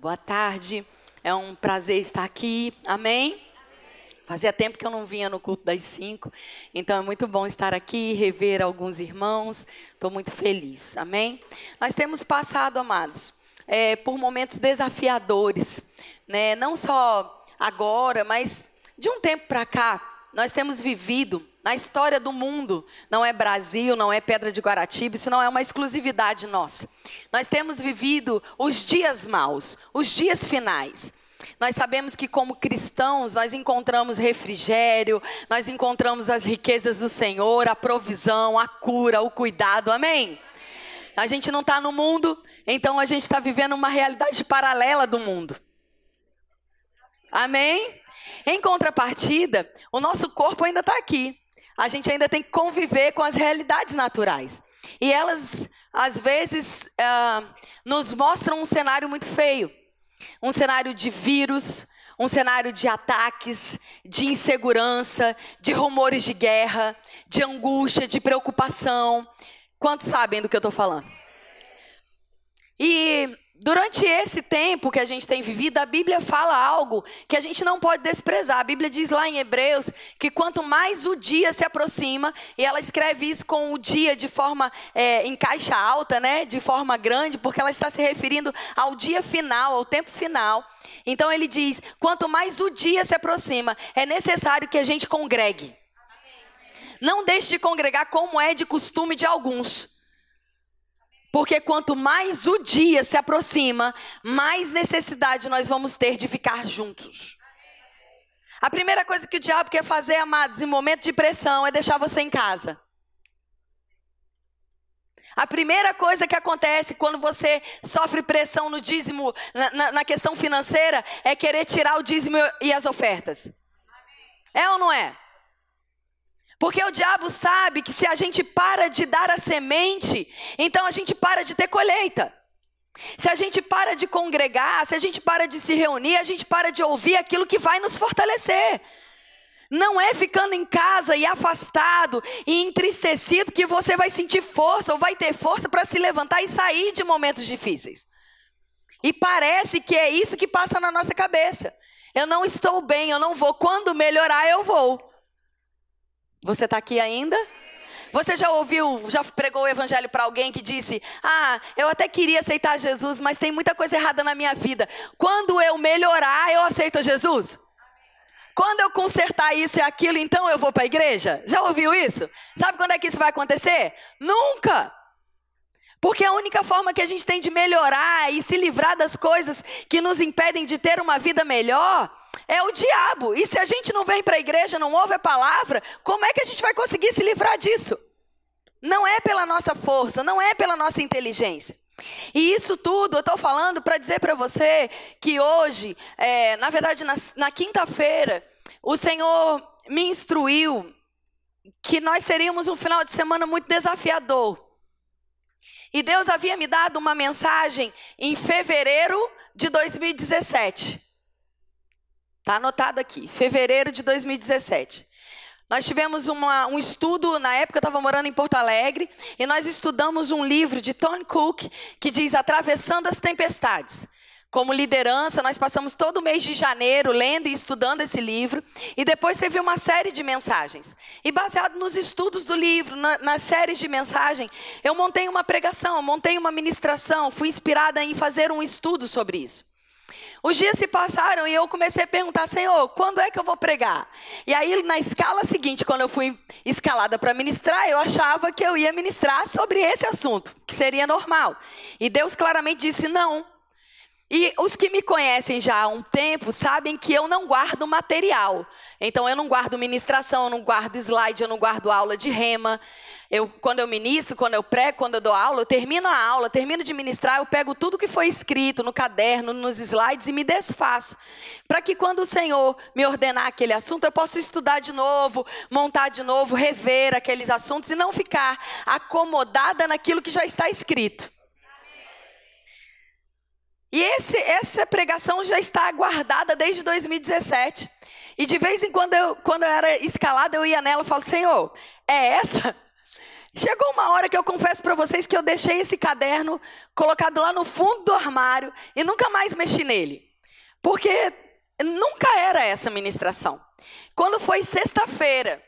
Boa tarde, é um prazer estar aqui, amém? Fazia tempo que eu não vinha no culto das cinco, então é muito bom estar aqui, rever alguns irmãos, estou muito feliz, amém? Nós temos passado, amados, é, por momentos desafiadores, né? não só agora, mas de um tempo para cá, nós temos vivido na história do mundo, não é Brasil, não é Pedra de Guaratiba, isso não é uma exclusividade nossa. Nós temos vivido os dias maus, os dias finais. Nós sabemos que, como cristãos, nós encontramos refrigério, nós encontramos as riquezas do Senhor, a provisão, a cura, o cuidado, amém? A gente não está no mundo, então a gente está vivendo uma realidade paralela do mundo. Amém? Em contrapartida, o nosso corpo ainda está aqui a gente ainda tem que conviver com as realidades naturais. E elas, às vezes, uh, nos mostram um cenário muito feio um cenário de vírus, um cenário de ataques, de insegurança, de rumores de guerra, de angústia, de preocupação. Quantos sabem do que eu estou falando? E Durante esse tempo que a gente tem vivido, a Bíblia fala algo que a gente não pode desprezar. A Bíblia diz lá em Hebreus que quanto mais o dia se aproxima, e ela escreve isso com o dia de forma é, em caixa alta, né, de forma grande, porque ela está se referindo ao dia final, ao tempo final. Então ele diz: quanto mais o dia se aproxima, é necessário que a gente congregue. Não deixe de congregar como é de costume de alguns. Porque quanto mais o dia se aproxima, mais necessidade nós vamos ter de ficar juntos. A primeira coisa que o diabo quer fazer, amados, em momento de pressão, é deixar você em casa. A primeira coisa que acontece quando você sofre pressão no dízimo, na, na, na questão financeira, é querer tirar o dízimo e as ofertas. É ou não é? Porque o diabo sabe que se a gente para de dar a semente, então a gente para de ter colheita. Se a gente para de congregar, se a gente para de se reunir, a gente para de ouvir aquilo que vai nos fortalecer. Não é ficando em casa e afastado e entristecido que você vai sentir força ou vai ter força para se levantar e sair de momentos difíceis. E parece que é isso que passa na nossa cabeça. Eu não estou bem, eu não vou. Quando melhorar, eu vou. Você está aqui ainda? Você já ouviu, já pregou o evangelho para alguém que disse: Ah, eu até queria aceitar Jesus, mas tem muita coisa errada na minha vida. Quando eu melhorar, eu aceito Jesus? Quando eu consertar isso e aquilo, então eu vou para a igreja? Já ouviu isso? Sabe quando é que isso vai acontecer? Nunca! Porque a única forma que a gente tem de melhorar e se livrar das coisas que nos impedem de ter uma vida melhor é o diabo. E se a gente não vem para a igreja, não ouve a palavra, como é que a gente vai conseguir se livrar disso? Não é pela nossa força, não é pela nossa inteligência. E isso tudo eu estou falando para dizer para você que hoje, é, na verdade, na, na quinta-feira, o Senhor me instruiu que nós teríamos um final de semana muito desafiador. E Deus havia me dado uma mensagem em fevereiro de 2017. Está anotado aqui, fevereiro de 2017. Nós tivemos uma, um estudo, na época eu estava morando em Porto Alegre, e nós estudamos um livro de Tony Cook que diz Atravessando as Tempestades. Como liderança, nós passamos todo o mês de janeiro lendo e estudando esse livro, e depois teve uma série de mensagens. E baseado nos estudos do livro, na, nas séries de mensagem, eu montei uma pregação, montei uma ministração, fui inspirada em fazer um estudo sobre isso. Os dias se passaram e eu comecei a perguntar, Senhor, quando é que eu vou pregar? E aí, na escala seguinte, quando eu fui escalada para ministrar, eu achava que eu ia ministrar sobre esse assunto, que seria normal. E Deus claramente disse: não. E os que me conhecem já há um tempo sabem que eu não guardo material. Então, eu não guardo ministração, eu não guardo slide, eu não guardo aula de rema. Eu, quando eu ministro, quando eu prego, quando eu dou aula, eu termino a aula, termino de ministrar, eu pego tudo que foi escrito no caderno, nos slides e me desfaço. Para que quando o Senhor me ordenar aquele assunto, eu possa estudar de novo, montar de novo, rever aqueles assuntos e não ficar acomodada naquilo que já está escrito. E esse, essa pregação já está guardada desde 2017. E de vez em quando, eu, quando eu era escalada, eu ia nela e falo, Senhor, é essa? Chegou uma hora que eu confesso para vocês que eu deixei esse caderno colocado lá no fundo do armário e nunca mais mexi nele. Porque nunca era essa ministração. Quando foi sexta-feira,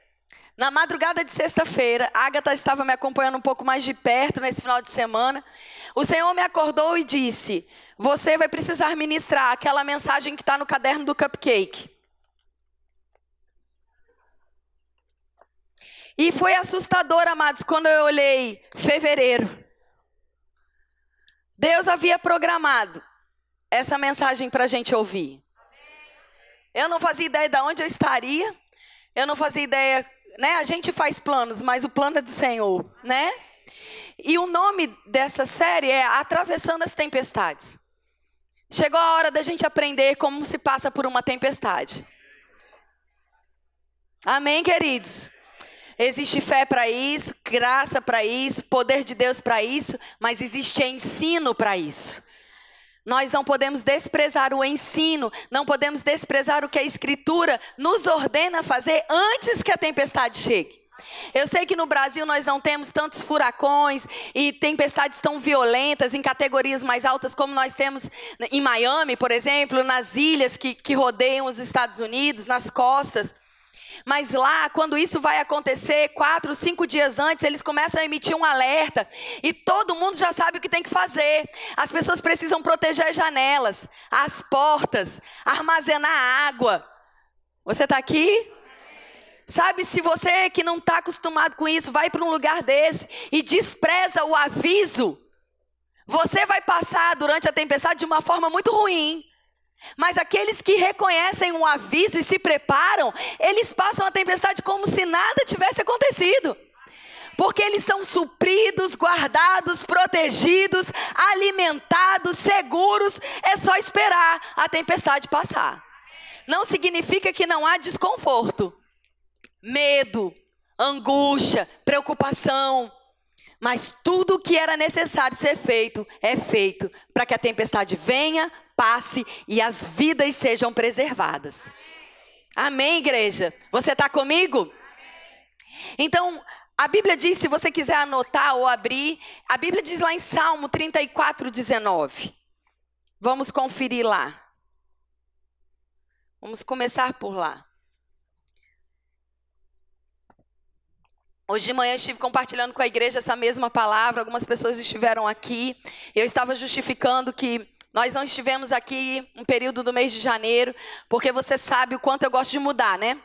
na madrugada de sexta-feira, Agatha estava me acompanhando um pouco mais de perto nesse final de semana. O Senhor me acordou e disse: Você vai precisar ministrar aquela mensagem que está no caderno do cupcake. E foi assustador, amados, quando eu olhei fevereiro. Deus havia programado essa mensagem para a gente ouvir. Eu não fazia ideia de onde eu estaria. Eu não fazia ideia, né? A gente faz planos, mas o plano é do Senhor, né? E o nome dessa série é Atravessando as Tempestades. Chegou a hora da gente aprender como se passa por uma tempestade. Amém, queridos? Existe fé para isso, graça para isso, poder de Deus para isso, mas existe ensino para isso. Nós não podemos desprezar o ensino, não podemos desprezar o que a Escritura nos ordena fazer antes que a tempestade chegue. Eu sei que no Brasil nós não temos tantos furacões e tempestades tão violentas em categorias mais altas como nós temos em Miami, por exemplo, nas ilhas que, que rodeiam os Estados Unidos, nas costas. Mas lá, quando isso vai acontecer, quatro, cinco dias antes, eles começam a emitir um alerta. E todo mundo já sabe o que tem que fazer. As pessoas precisam proteger as janelas, as portas, armazenar água. Você está aqui? Sabe, se você que não está acostumado com isso, vai para um lugar desse e despreza o aviso, você vai passar durante a tempestade de uma forma muito ruim. Mas aqueles que reconhecem um aviso e se preparam, eles passam a tempestade como se nada tivesse acontecido. Porque eles são supridos, guardados, protegidos, alimentados, seguros. É só esperar a tempestade passar. Não significa que não há desconforto, medo, angústia, preocupação. Mas tudo o que era necessário ser feito é feito para que a tempestade venha, passe e as vidas sejam preservadas. Amém, igreja? Você está comigo? Então, a Bíblia diz, se você quiser anotar ou abrir, a Bíblia diz lá em Salmo 34, 19. Vamos conferir lá. Vamos começar por lá. Hoje de manhã estive compartilhando com a igreja essa mesma palavra, algumas pessoas estiveram aqui. Eu estava justificando que nós não estivemos aqui um período do mês de janeiro, porque você sabe o quanto eu gosto de mudar, né?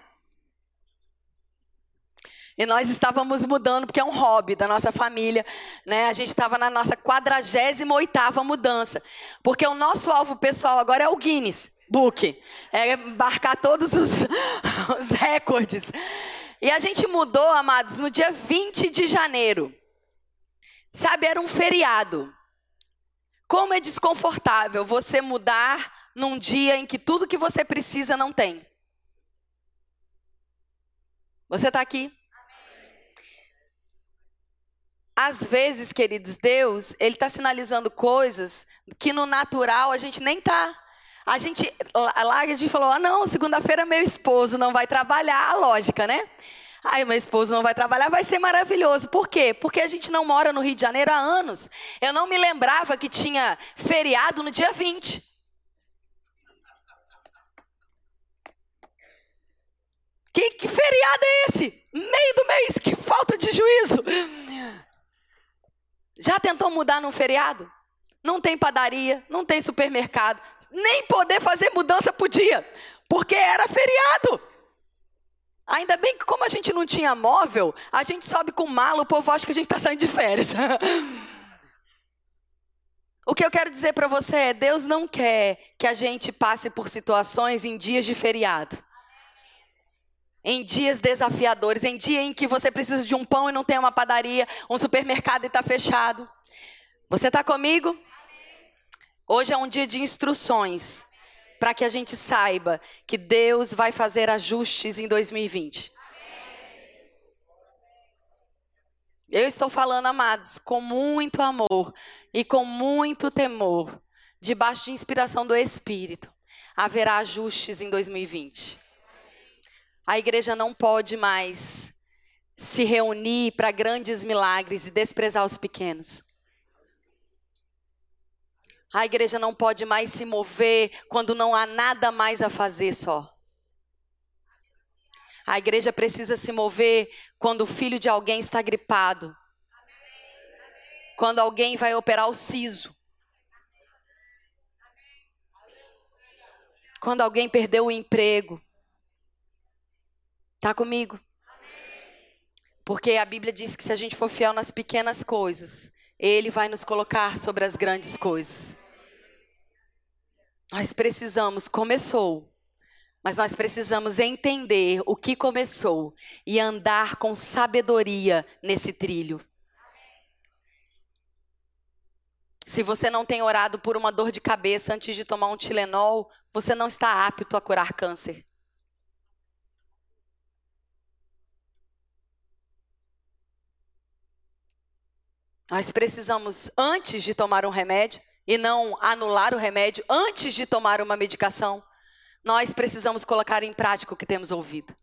E nós estávamos mudando, porque é um hobby da nossa família, né? A gente estava na nossa 48ª mudança. Porque o nosso alvo pessoal agora é o Guinness Book. É embarcar todos os, os recordes. E a gente mudou, amados, no dia 20 de janeiro. Sabe, era um feriado. Como é desconfortável você mudar num dia em que tudo que você precisa não tem. Você está aqui? Às vezes, queridos, Deus, Ele está sinalizando coisas que no natural a gente nem está. A gente, lá a gente falou, ah, não, segunda-feira meu esposo não vai trabalhar, a lógica, né? Ai, meu esposo não vai trabalhar, vai ser maravilhoso. Por quê? Porque a gente não mora no Rio de Janeiro há anos. Eu não me lembrava que tinha feriado no dia 20. Que, que feriado é esse? Meio do mês, que falta de juízo. Já tentou mudar num feriado? Não tem padaria, não tem supermercado, nem poder fazer mudança podia, porque era feriado. Ainda bem que como a gente não tinha móvel, a gente sobe com mala, o povo acha que a gente está saindo de férias. o que eu quero dizer para você é, Deus não quer que a gente passe por situações em dias de feriado. Em dias desafiadores, em dia em que você precisa de um pão e não tem uma padaria, um supermercado e está fechado. Você está comigo? Hoje é um dia de instruções para que a gente saiba que Deus vai fazer ajustes em 2020. Eu estou falando, amados, com muito amor e com muito temor, debaixo de inspiração do Espírito. Haverá ajustes em 2020. A igreja não pode mais se reunir para grandes milagres e desprezar os pequenos. A igreja não pode mais se mover quando não há nada mais a fazer só. A igreja precisa se mover quando o filho de alguém está gripado. Quando alguém vai operar o siso. Quando alguém perdeu o emprego. Tá comigo? Porque a Bíblia diz que se a gente for fiel nas pequenas coisas, ele vai nos colocar sobre as grandes coisas. Nós precisamos, começou, mas nós precisamos entender o que começou e andar com sabedoria nesse trilho. Se você não tem orado por uma dor de cabeça antes de tomar um Tilenol, você não está apto a curar câncer. Nós precisamos, antes de tomar um remédio, e não anular o remédio antes de tomar uma medicação, nós precisamos colocar em prática o que temos ouvido.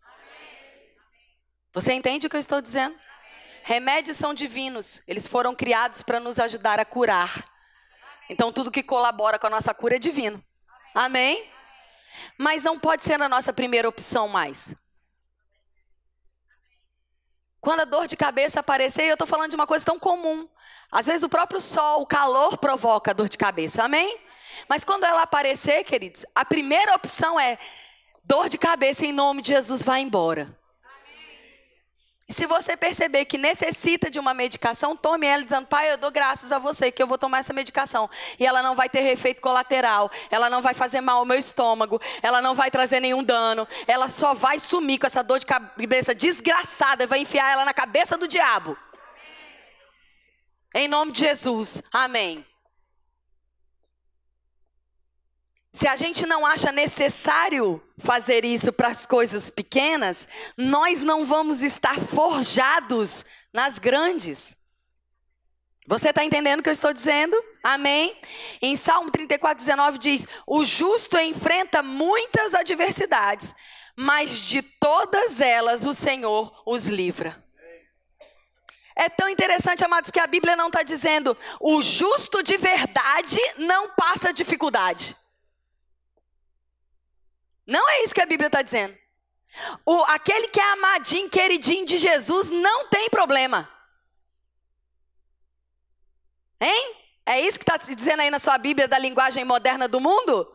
Você entende o que eu estou dizendo? Remédios são divinos, eles foram criados para nos ajudar a curar. Então, tudo que colabora com a nossa cura é divino. Amém? Mas não pode ser a nossa primeira opção mais. Quando a dor de cabeça aparecer, eu estou falando de uma coisa tão comum. Às vezes o próprio sol, o calor provoca dor de cabeça, amém? Mas quando ela aparecer, queridos, a primeira opção é dor de cabeça em nome de Jesus, vai embora. Se você perceber que necessita de uma medicação, tome ela dizendo, pai, eu dou graças a você que eu vou tomar essa medicação. E ela não vai ter efeito colateral, ela não vai fazer mal ao meu estômago, ela não vai trazer nenhum dano, ela só vai sumir com essa dor de cabeça desgraçada e vai enfiar ela na cabeça do diabo. Em nome de Jesus, amém. Se a gente não acha necessário fazer isso para as coisas pequenas, nós não vamos estar forjados nas grandes. Você está entendendo o que eu estou dizendo? Amém? Em Salmo 34, 19 diz: O justo enfrenta muitas adversidades, mas de todas elas o Senhor os livra. É tão interessante, amados, que a Bíblia não está dizendo o justo de verdade não passa dificuldade. Não é isso que a Bíblia está dizendo. O, aquele que é amadinho, queridinho de Jesus, não tem problema. Hein? É isso que está dizendo aí na sua Bíblia da linguagem moderna do mundo?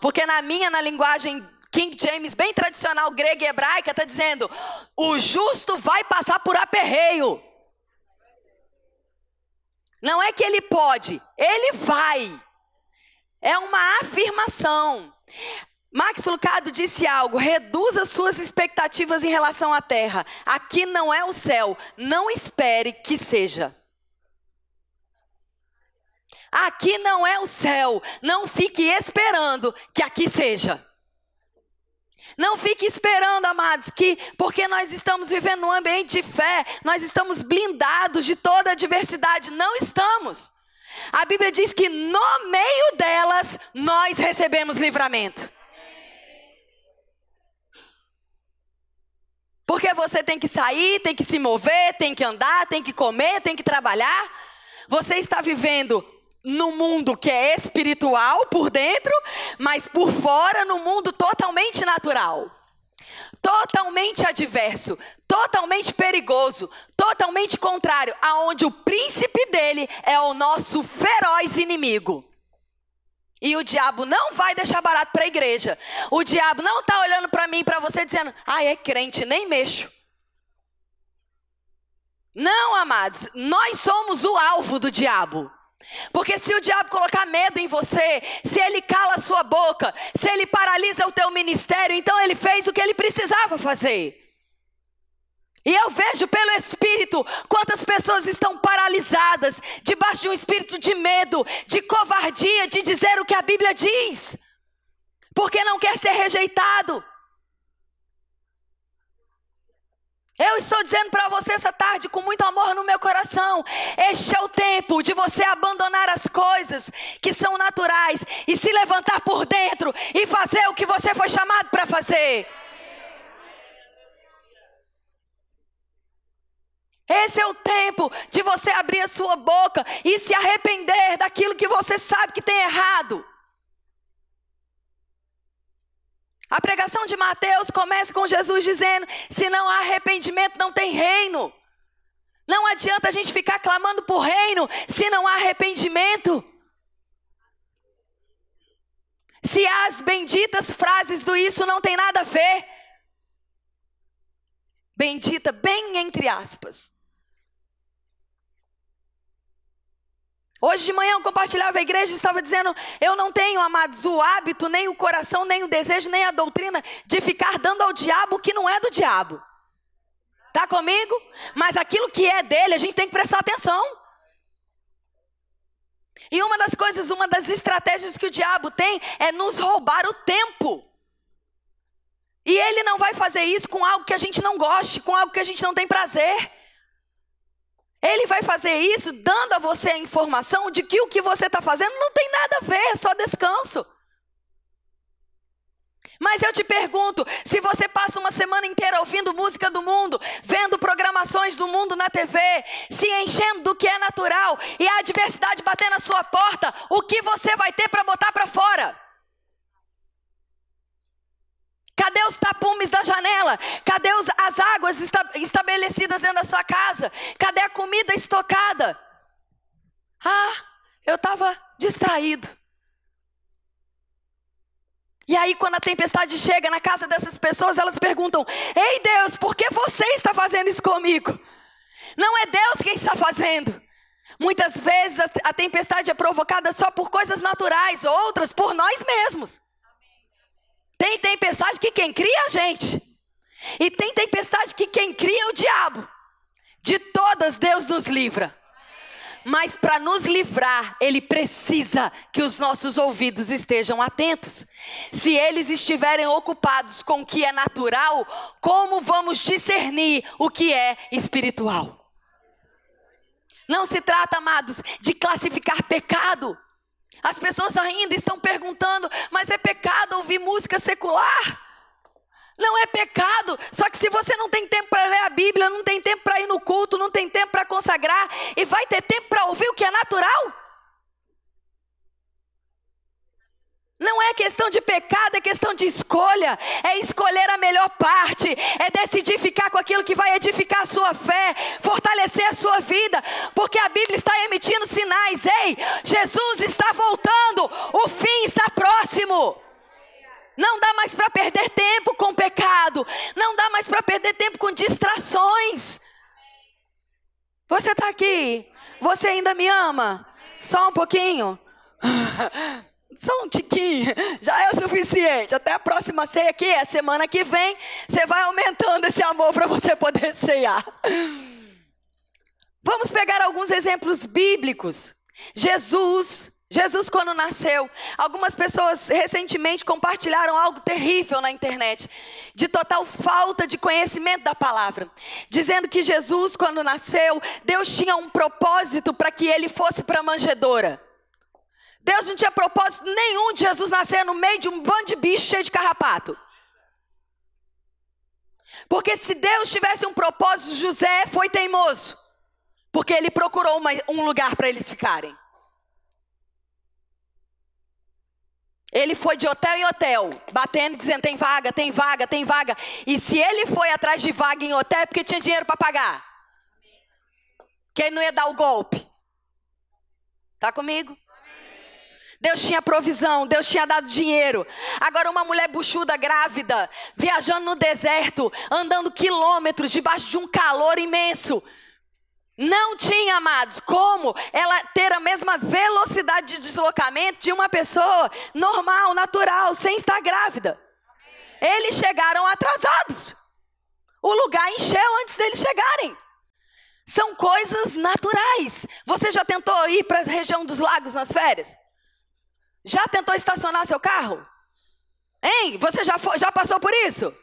Porque na minha, na linguagem King James, bem tradicional, grega e hebraica, está dizendo: o justo vai passar por aperreio. Não é que ele pode, ele vai. É uma afirmação. Max Lucado disse algo: reduza suas expectativas em relação à terra. Aqui não é o céu, não espere que seja. Aqui não é o céu, não fique esperando que aqui seja. Não fique esperando, amados, que porque nós estamos vivendo um ambiente de fé, nós estamos blindados de toda a adversidade. Não estamos. A Bíblia diz que no meio delas nós recebemos livramento. Porque você tem que sair, tem que se mover, tem que andar, tem que comer, tem que trabalhar. Você está vivendo no mundo que é espiritual por dentro, mas por fora no mundo totalmente natural. Totalmente adverso, totalmente perigoso, totalmente contrário, aonde o príncipe dele é o nosso feroz inimigo. E o diabo não vai deixar barato para a igreja. O diabo não está olhando para mim, para você, dizendo: ah, é crente, nem mexo. Não, amados, nós somos o alvo do diabo. Porque se o diabo colocar medo em você, se ele cala a sua boca, se ele paralisa o teu ministério, então ele fez o que ele precisava fazer. E eu vejo pelo Espírito quantas pessoas estão paralisadas, debaixo de um espírito de medo, de covardia, de dizer o que a Bíblia diz, porque não quer ser rejeitado. Eu estou dizendo para você essa tarde, com muito amor no meu coração: este é o tempo de você abandonar as coisas que são naturais e se levantar por dentro e fazer o que você foi chamado para fazer. Esse é o tempo de você abrir a sua boca e se arrepender daquilo que você sabe que tem errado. A pregação de Mateus começa com Jesus dizendo: se não há arrependimento, não tem reino. Não adianta a gente ficar clamando por reino se não há arrependimento. Se as benditas frases do isso não tem nada a ver. Bendita, bem entre aspas. Hoje de manhã eu compartilhava a igreja e estava dizendo: Eu não tenho, amados, o hábito, nem o coração, nem o desejo, nem a doutrina de ficar dando ao diabo o que não é do diabo. Está comigo? Mas aquilo que é dele, a gente tem que prestar atenção. E uma das coisas, uma das estratégias que o diabo tem é nos roubar o tempo. E ele não vai fazer isso com algo que a gente não goste, com algo que a gente não tem prazer. Ele vai fazer isso dando a você a informação de que o que você está fazendo não tem nada a ver, é só descanso. Mas eu te pergunto: se você passa uma semana inteira ouvindo música do mundo, vendo programações do mundo na TV, se enchendo do que é natural e a adversidade bater na sua porta, o que você vai ter para botar para fora? Cadê os tapumes da janela? Cadê os, as águas esta, estabelecidas dentro da sua casa? Cadê a comida estocada? Ah, eu estava distraído. E aí, quando a tempestade chega na casa dessas pessoas, elas perguntam: Ei Deus, por que você está fazendo isso comigo? Não é Deus quem está fazendo. Muitas vezes a, a tempestade é provocada só por coisas naturais, outras por nós mesmos. Tem tempestade que quem cria é a gente. E tem tempestade que quem cria é o diabo. De todas, Deus nos livra. Mas para nos livrar, Ele precisa que os nossos ouvidos estejam atentos. Se eles estiverem ocupados com o que é natural, como vamos discernir o que é espiritual? Não se trata, amados, de classificar pecado. As pessoas ainda estão perguntando, mas é pecado ouvir música secular? Não é pecado. Só que se você não tem tempo para ler a Bíblia, não tem tempo para ir no culto, não tem tempo para consagrar, e vai ter tempo para ouvir o que é natural? Não é questão de pecado, é questão de escolha. É escolher a melhor parte. É decidir ficar com aquilo que vai edificar a sua fé, fortalecer a sua vida. Porque a Bíblia está emitindo sinais. Ei, Jesus está voltando. O fim está próximo. Não dá mais para perder tempo com pecado. Não dá mais para perder tempo com distrações. Você está aqui? Você ainda me ama? Só um pouquinho? Só um tiquinho, já é o suficiente. Até a próxima ceia aqui, a semana que vem, você vai aumentando esse amor para você poder ceiar. Vamos pegar alguns exemplos bíblicos. Jesus Jesus, quando nasceu, algumas pessoas recentemente compartilharam algo terrível na internet, de total falta de conhecimento da palavra, dizendo que Jesus, quando nasceu, Deus tinha um propósito para que ele fosse para a manjedoura. Deus não tinha propósito nenhum de Jesus nascer no meio de um bando de bicho cheio de carrapato. Porque se Deus tivesse um propósito, José foi teimoso, porque ele procurou uma, um lugar para eles ficarem. Ele foi de hotel em hotel, batendo, dizendo: tem vaga, tem vaga, tem vaga. E se ele foi atrás de vaga em hotel, é porque tinha dinheiro para pagar. Que ele não ia dar o golpe. Tá comigo? Deus tinha provisão, Deus tinha dado dinheiro. Agora, uma mulher buchuda, grávida, viajando no deserto, andando quilômetros debaixo de um calor imenso. Não tinha, amados, como ela ter a mesma velocidade de deslocamento de uma pessoa normal, natural, sem estar grávida. Eles chegaram atrasados. O lugar encheu antes deles chegarem. São coisas naturais. Você já tentou ir para a região dos lagos nas férias? Já tentou estacionar seu carro? Hein? Você já, foi, já passou por isso?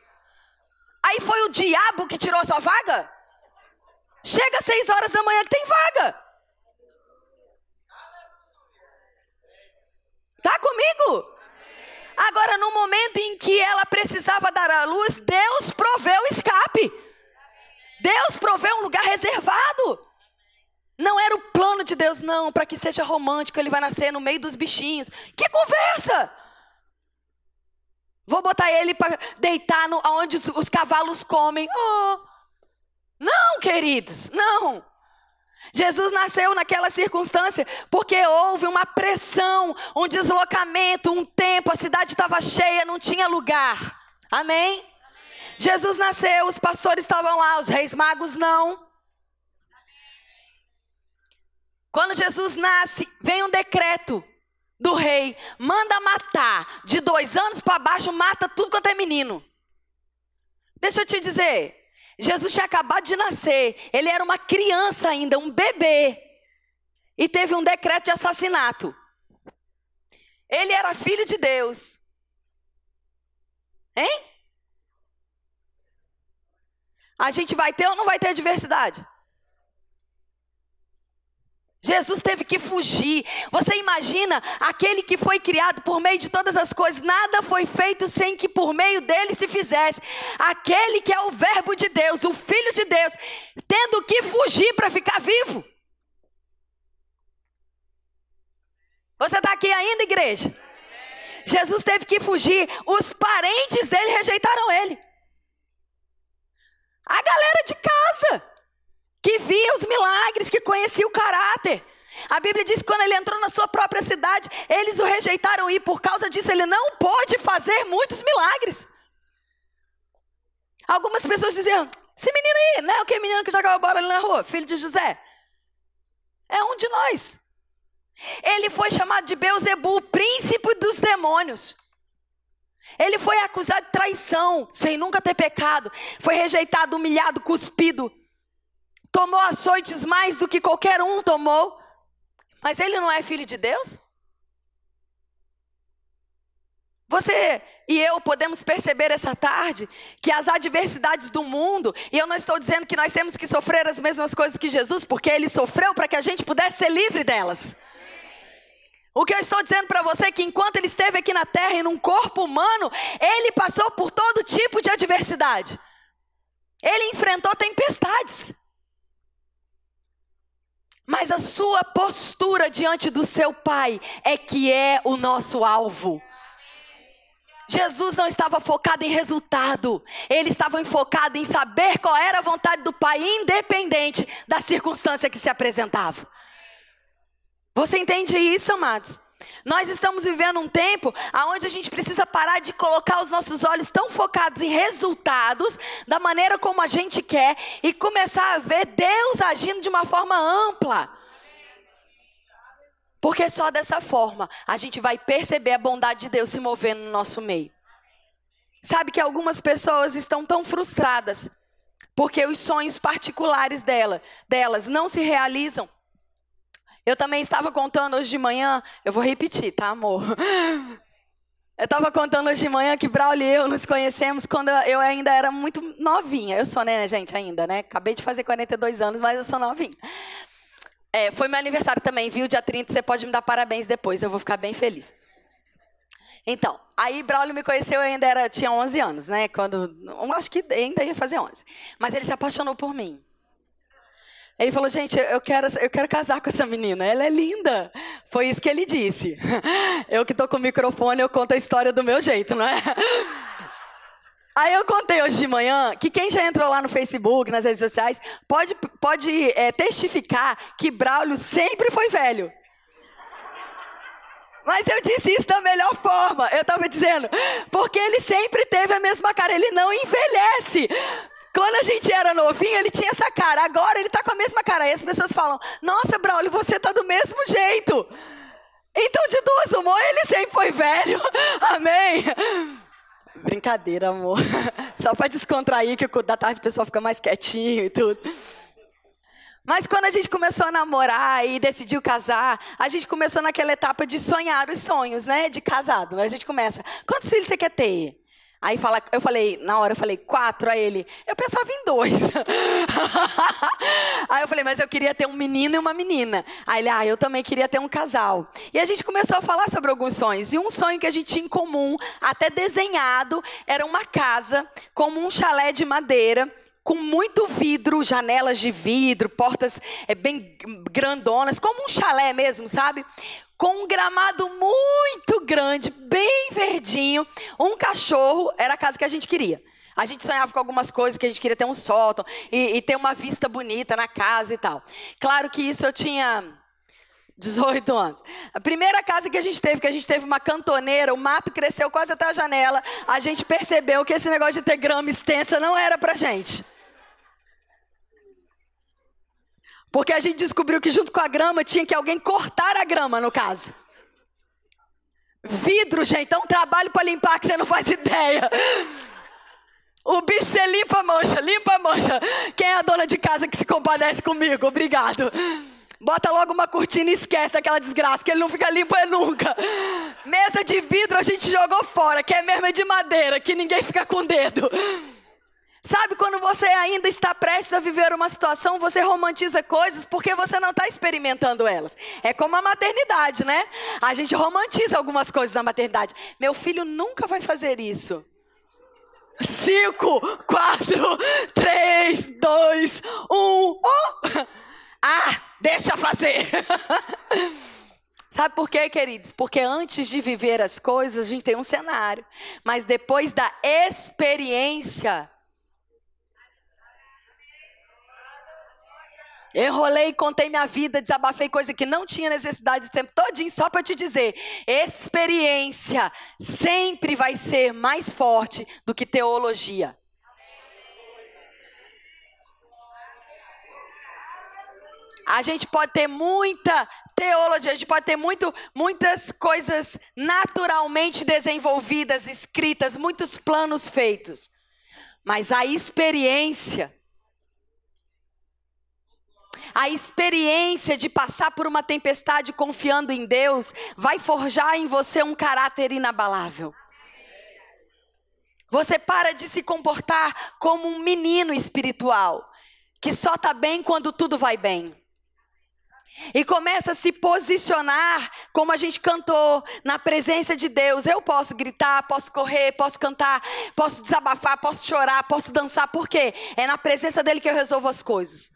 Aí foi o diabo que tirou sua vaga? Chega às seis horas da manhã que tem vaga. Tá comigo? Agora, no momento em que ela precisava dar à luz, Deus proveu escape. Deus proveu um lugar reservado. Não era o plano de Deus, não, para que seja romântico, ele vai nascer no meio dos bichinhos. Que conversa! Vou botar ele para deitar no, onde os, os cavalos comem. Oh. Não, queridos, não. Jesus nasceu naquela circunstância porque houve uma pressão, um deslocamento, um tempo, a cidade estava cheia, não tinha lugar. Amém? Amém? Jesus nasceu, os pastores estavam lá, os reis magos não. Quando Jesus nasce, vem um decreto do rei, manda matar, de dois anos para baixo, mata tudo quanto é menino. Deixa eu te dizer, Jesus tinha acabado de nascer, ele era uma criança ainda, um bebê, e teve um decreto de assassinato. Ele era filho de Deus. Hein? A gente vai ter ou não vai ter diversidade? Jesus teve que fugir. Você imagina aquele que foi criado por meio de todas as coisas, nada foi feito sem que por meio dele se fizesse. Aquele que é o Verbo de Deus, o Filho de Deus, tendo que fugir para ficar vivo. Você está aqui ainda, igreja? Jesus teve que fugir, os parentes dele rejeitaram ele. A galera de casa que via os milagres, que conhecia o caráter. A Bíblia diz que quando ele entrou na sua própria cidade, eles o rejeitaram e por causa disso ele não pôde fazer muitos milagres. Algumas pessoas diziam: esse menino aí, não é o que menino que jogava bola ali na rua, filho de José? É um de nós. Ele foi chamado de Beuzebu, príncipe dos demônios. Ele foi acusado de traição, sem nunca ter pecado. Foi rejeitado, humilhado, cuspido tomou açoites mais do que qualquer um tomou, mas ele não é filho de Deus? Você e eu podemos perceber essa tarde que as adversidades do mundo, e eu não estou dizendo que nós temos que sofrer as mesmas coisas que Jesus, porque ele sofreu para que a gente pudesse ser livre delas. O que eu estou dizendo para você é que enquanto ele esteve aqui na terra e num corpo humano, ele passou por todo tipo de adversidade. Ele enfrentou tempestades. Mas a sua postura diante do seu Pai é que é o nosso alvo. Jesus não estava focado em resultado, ele estava focado em saber qual era a vontade do Pai, independente da circunstância que se apresentava. Você entende isso, amados? Nós estamos vivendo um tempo onde a gente precisa parar de colocar os nossos olhos tão focados em resultados, da maneira como a gente quer, e começar a ver Deus agindo de uma forma ampla. Porque só dessa forma a gente vai perceber a bondade de Deus se movendo no nosso meio. Sabe que algumas pessoas estão tão frustradas porque os sonhos particulares dela, delas não se realizam. Eu também estava contando hoje de manhã, eu vou repetir, tá, amor? Eu estava contando hoje de manhã que Braulio e eu nos conhecemos quando eu ainda era muito novinha. Eu sou, né, gente, ainda, né? Acabei de fazer 42 anos, mas eu sou novinha. É, foi meu aniversário também, viu? Dia 30, você pode me dar parabéns depois, eu vou ficar bem feliz. Então, aí Braulio me conheceu, eu ainda era, tinha 11 anos, né? Quando, acho que ainda ia fazer 11. Mas ele se apaixonou por mim. Ele falou, gente, eu quero, eu quero casar com essa menina, ela é linda. Foi isso que ele disse. Eu que estou com o microfone, eu conto a história do meu jeito, não é? Aí eu contei hoje de manhã que quem já entrou lá no Facebook, nas redes sociais, pode, pode é, testificar que Braulio sempre foi velho. Mas eu disse isso da melhor forma. Eu estava dizendo, porque ele sempre teve a mesma cara, ele não envelhece. Quando a gente era novinho, ele tinha essa cara. Agora ele está com a mesma cara. Aí as pessoas falam: Nossa, Braulio, você está do mesmo jeito. Então, de duas uma, ele sempre foi velho. Amém. Brincadeira, amor. Só para descontrair, que da tarde o pessoal fica mais quietinho e tudo. Mas quando a gente começou a namorar e decidiu casar, a gente começou naquela etapa de sonhar os sonhos, né? De casado. A gente começa: quantos filhos você quer ter? Aí fala, eu falei, na hora eu falei, quatro a ele. Eu pensava em dois. Aí eu falei, mas eu queria ter um menino e uma menina. Aí ele, ah, eu também queria ter um casal. E a gente começou a falar sobre alguns sonhos. E um sonho que a gente tinha em comum, até desenhado, era uma casa, como um chalé de madeira, com muito vidro, janelas de vidro, portas é, bem grandonas, como um chalé mesmo, sabe? Com um gramado muito grande, bem verdinho, um cachorro, era a casa que a gente queria. A gente sonhava com algumas coisas que a gente queria ter um sótão e, e ter uma vista bonita na casa e tal. Claro que isso eu tinha 18 anos. A primeira casa que a gente teve, que a gente teve uma cantoneira, o mato cresceu quase até a janela. A gente percebeu que esse negócio de ter grama extensa não era pra gente. Porque a gente descobriu que junto com a grama tinha que alguém cortar a grama, no caso. Vidro, gente, é um trabalho para limpar que você não faz ideia. O bicho você limpa a mancha, limpa a mancha. Quem é a dona de casa que se compadece comigo? Obrigado. Bota logo uma cortina e esquece daquela desgraça, que ele não fica limpo é nunca. Mesa de vidro a gente jogou fora, que é mesmo é de madeira, que ninguém fica com dedo. Sabe quando você ainda está prestes a viver uma situação, você romantiza coisas porque você não está experimentando elas. É como a maternidade, né? A gente romantiza algumas coisas na maternidade. Meu filho nunca vai fazer isso. Cinco, quatro, três, dois, um. Oh! Ah, deixa fazer. Sabe por quê, queridos? Porque antes de viver as coisas, a gente tem um cenário. Mas depois da experiência. Enrolei, contei minha vida, desabafei coisa que não tinha necessidade o tempo todinho, só para te dizer, experiência sempre vai ser mais forte do que teologia. A gente pode ter muita teologia, a gente pode ter muito, muitas coisas naturalmente desenvolvidas, escritas, muitos planos feitos. Mas a experiência, a experiência de passar por uma tempestade confiando em Deus, vai forjar em você um caráter inabalável. Você para de se comportar como um menino espiritual, que só está bem quando tudo vai bem. E começa a se posicionar como a gente cantou, na presença de Deus. Eu posso gritar, posso correr, posso cantar, posso desabafar, posso chorar, posso dançar. Por quê? É na presença dele que eu resolvo as coisas.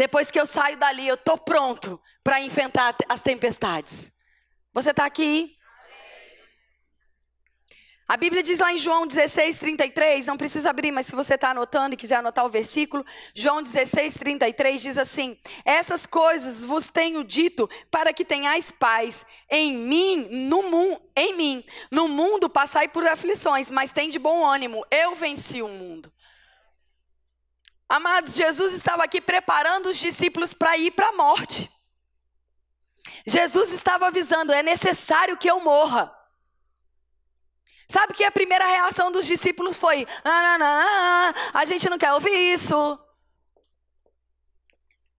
Depois que eu saio dali, eu estou pronto para enfrentar as tempestades. Você está aqui? A Bíblia diz lá em João 16, 33, não precisa abrir, mas se você está anotando e quiser anotar o versículo, João 16, 33 diz assim: Essas coisas vos tenho dito para que tenhais paz em mim, no mundo, em mim. No mundo passai por aflições, mas tem de bom ânimo, eu venci o mundo. Amados, Jesus estava aqui preparando os discípulos para ir para a morte. Jesus estava avisando: é necessário que eu morra. Sabe que a primeira reação dos discípulos foi: não, não, não, a gente não quer ouvir isso.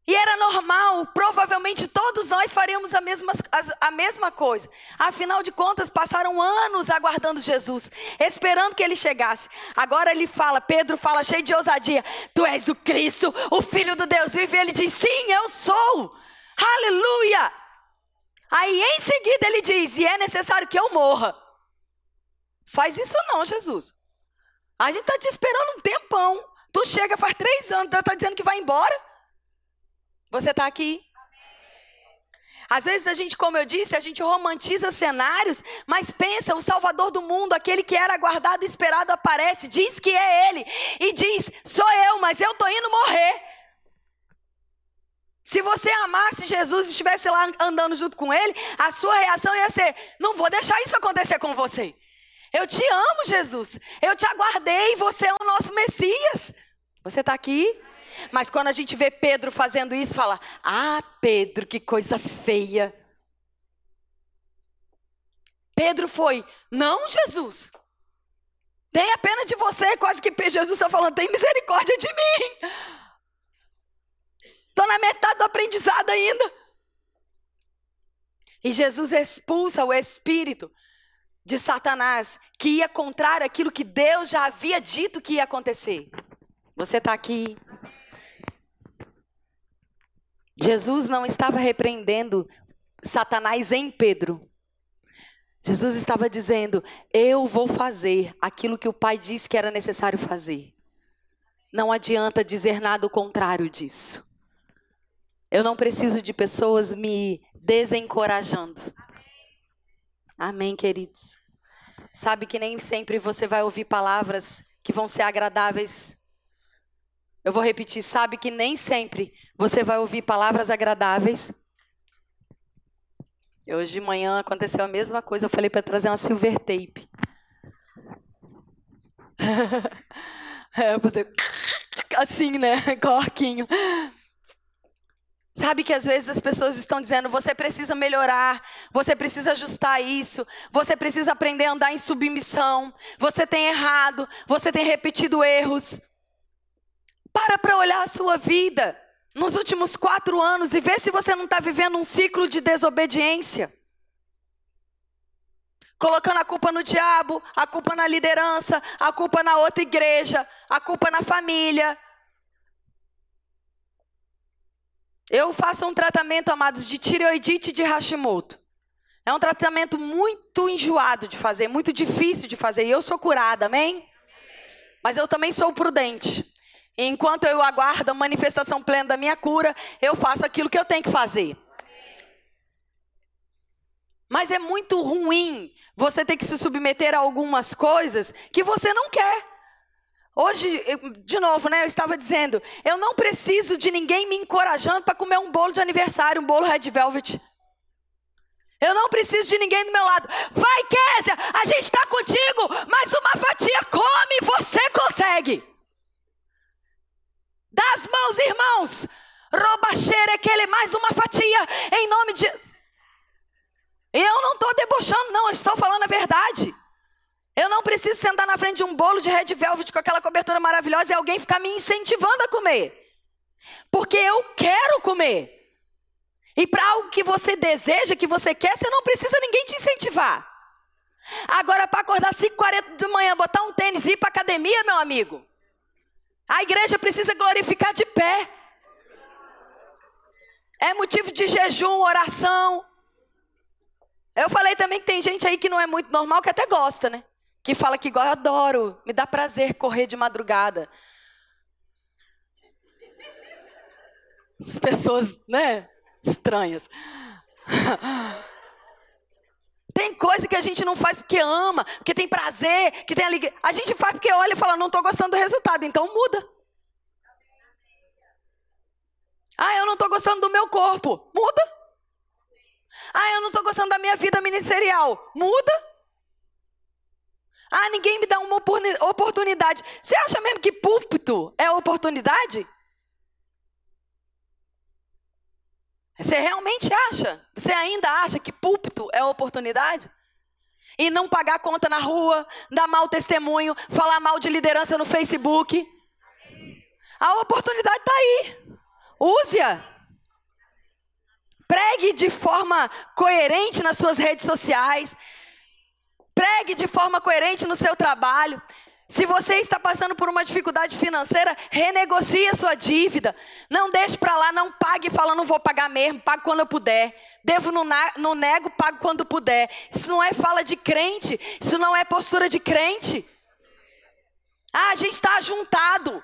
E era normal, provavelmente todos nós faríamos a mesma, a mesma coisa. Afinal de contas, passaram anos aguardando Jesus, esperando que ele chegasse. Agora ele fala, Pedro fala cheio de ousadia: Tu és o Cristo, o Filho do Deus vivo. E ele diz: Sim, eu sou. Aleluia! Aí em seguida ele diz: E é necessário que eu morra. Faz isso não, Jesus. A gente está te esperando um tempão. Tu chega faz três anos, está dizendo que vai embora. Você está aqui. Às vezes a gente, como eu disse, a gente romantiza cenários, mas pensa, o Salvador do mundo, aquele que era aguardado e esperado, aparece, diz que é Ele, e diz: sou eu, mas eu estou indo morrer. Se você amasse Jesus e estivesse lá andando junto com Ele, a sua reação ia ser: não vou deixar isso acontecer com você. Eu te amo, Jesus. Eu te aguardei. Você é o nosso Messias. Você está aqui? Mas quando a gente vê Pedro fazendo isso, fala: Ah, Pedro, que coisa feia. Pedro foi: Não, Jesus. Tenha pena de você. Quase que Jesus está falando: Tem misericórdia de mim. Estou na metade do aprendizado ainda. E Jesus expulsa o espírito de Satanás, que ia contrário aquilo que Deus já havia dito que ia acontecer. Você está aqui. Jesus não estava repreendendo Satanás em Pedro. Jesus estava dizendo: Eu vou fazer aquilo que o Pai disse que era necessário fazer. não adianta dizer nada o contrário disso. Eu não preciso de pessoas me desencorajando. Amém, queridos. Sabe que nem sempre você vai ouvir palavras que vão ser agradáveis. Eu vou repetir, sabe que nem sempre você vai ouvir palavras agradáveis. Hoje de manhã aconteceu a mesma coisa, eu falei para trazer uma silver tape. é, assim, né? Corquinho. Sabe que às vezes as pessoas estão dizendo: você precisa melhorar, você precisa ajustar isso, você precisa aprender a andar em submissão, você tem errado, você tem repetido erros. Para para olhar a sua vida nos últimos quatro anos e ver se você não está vivendo um ciclo de desobediência. Colocando a culpa no diabo, a culpa na liderança, a culpa na outra igreja, a culpa na família, Eu faço um tratamento, amados, de tireoidite de Hashimoto. É um tratamento muito enjoado de fazer, muito difícil de fazer. E eu sou curada, amém? Mas eu também sou prudente. Enquanto eu aguardo a manifestação plena da minha cura, eu faço aquilo que eu tenho que fazer. Mas é muito ruim você ter que se submeter a algumas coisas que você não quer. Hoje, de novo, né, eu estava dizendo, eu não preciso de ninguém me encorajando para comer um bolo de aniversário, um bolo red velvet. Eu não preciso de ninguém do meu lado. Vai, Késia, a gente está contigo, mas uma fatia come, você consegue. Das mãos, irmãos. Rouba cheira aquele mais uma fatia, em nome de. Eu não estou debochando, não, eu estou falando a verdade. Eu não preciso sentar na frente de um bolo de red velvet com aquela cobertura maravilhosa e alguém ficar me incentivando a comer. Porque eu quero comer. E para algo que você deseja, que você quer, você não precisa ninguém te incentivar. Agora, para acordar 5h40 da manhã, botar um tênis e ir para academia, meu amigo. A igreja precisa glorificar de pé. É motivo de jejum, oração. Eu falei também que tem gente aí que não é muito normal, que até gosta, né? que fala que igual eu adoro, me dá prazer correr de madrugada. As pessoas, né? Estranhas. Tem coisa que a gente não faz porque ama, porque tem prazer, que tem alegria. A gente faz porque olha e fala, não estou gostando do resultado, então muda. Ah, eu não estou gostando do meu corpo. Muda. Ah, eu não estou gostando da minha vida ministerial. Muda. Ah, ninguém me dá uma oportunidade. Você acha mesmo que púlpito é oportunidade? Você realmente acha? Você ainda acha que púlpito é oportunidade? E não pagar conta na rua, dar mau testemunho, falar mal de liderança no Facebook? A oportunidade está aí. Use-a. Pregue de forma coerente nas suas redes sociais. Pregue de forma coerente no seu trabalho. Se você está passando por uma dificuldade financeira, renegocie a sua dívida. Não deixe para lá, não pague falando não vou pagar mesmo, pago quando eu puder. Devo no, no nego, pago quando puder. Isso não é fala de crente, isso não é postura de crente. Ah, a gente está juntado.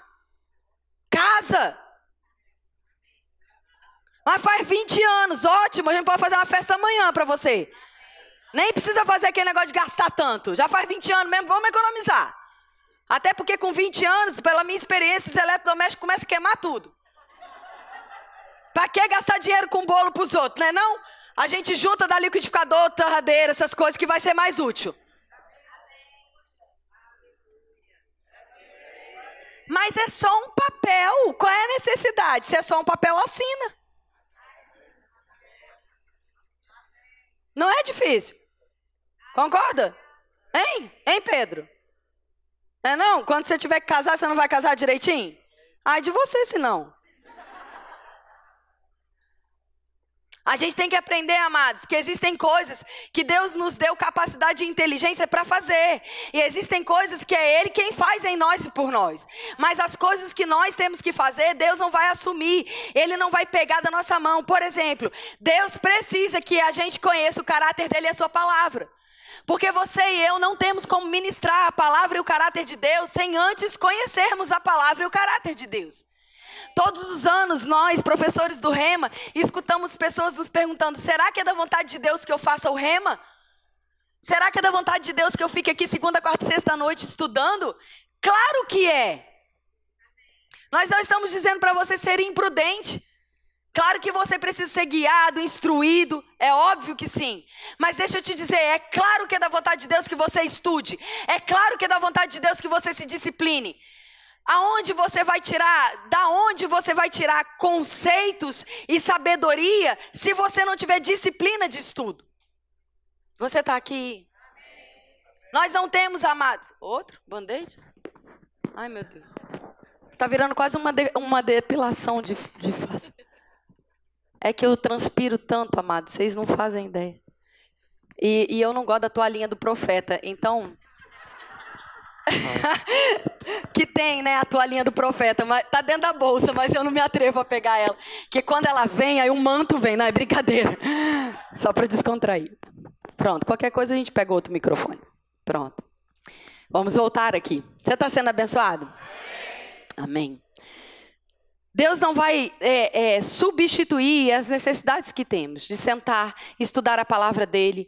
Casa. Mas faz 20 anos, ótimo, a gente pode fazer uma festa amanhã para você. Nem precisa fazer aquele negócio de gastar tanto. Já faz 20 anos mesmo, vamos economizar. Até porque com 20 anos, pela minha experiência, os eletrodomésticos começam a queimar tudo. Para que gastar dinheiro com bolo para os outros, né não? A gente junta da liquidificador, torradeira, essas coisas que vai ser mais útil. Mas é só um papel. Qual é a necessidade? Se é só um papel, assina. Não é difícil. Concorda? Hein? Hein, Pedro? É não? Quando você tiver que casar, você não vai casar direitinho? Ai de você, se não. A gente tem que aprender, amados, que existem coisas que Deus nos deu capacidade e inteligência para fazer. E existem coisas que é Ele quem faz em nós e por nós. Mas as coisas que nós temos que fazer, Deus não vai assumir. Ele não vai pegar da nossa mão. Por exemplo, Deus precisa que a gente conheça o caráter dele e a sua palavra. Porque você e eu não temos como ministrar a palavra e o caráter de Deus sem antes conhecermos a palavra e o caráter de Deus. Todos os anos, nós, professores do Rema, escutamos pessoas nos perguntando: será que é da vontade de Deus que eu faça o Rema? Será que é da vontade de Deus que eu fique aqui segunda, quarta e sexta noite estudando? Claro que é. Nós não estamos dizendo para você ser imprudente. Claro que você precisa ser guiado, instruído, é óbvio que sim. Mas deixa eu te dizer, é claro que é da vontade de Deus que você estude. É claro que é da vontade de Deus que você se discipline. Aonde você vai tirar, da onde você vai tirar conceitos e sabedoria se você não tiver disciplina de estudo? Você está aqui. Nós não temos amados. Outro? Band-aid? Ai, meu Deus. Está virando quase uma, de, uma depilação de, de face. É que eu transpiro tanto, amado, vocês não fazem ideia. E, e eu não gosto da toalhinha do profeta, então. que tem, né, a toalhinha do profeta, mas tá dentro da bolsa, mas eu não me atrevo a pegar ela. Que quando ela vem, aí o manto vem, não é brincadeira. Só para descontrair. Pronto, qualquer coisa a gente pega outro microfone. Pronto. Vamos voltar aqui. Você está sendo abençoado? Amém. Amém. Deus não vai é, é, substituir as necessidades que temos de sentar, estudar a palavra dele,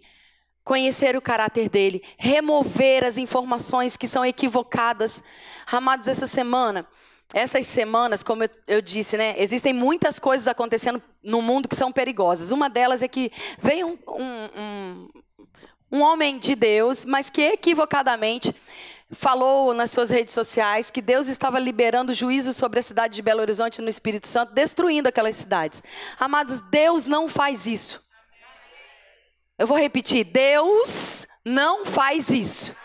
conhecer o caráter dele, remover as informações que são equivocadas. Amados, essa semana, essas semanas, como eu, eu, disse, né, existem muitas coisas acontecendo no mundo que são perigosas. Uma delas é que veio um, um, um, um homem de Deus, mas que equivocadamente falou nas suas redes sociais que Deus estava liberando juízo sobre a cidade de Belo Horizonte no Espírito Santo, destruindo aquelas cidades. Amados, Deus não faz isso. Eu vou repetir: Deus não faz isso.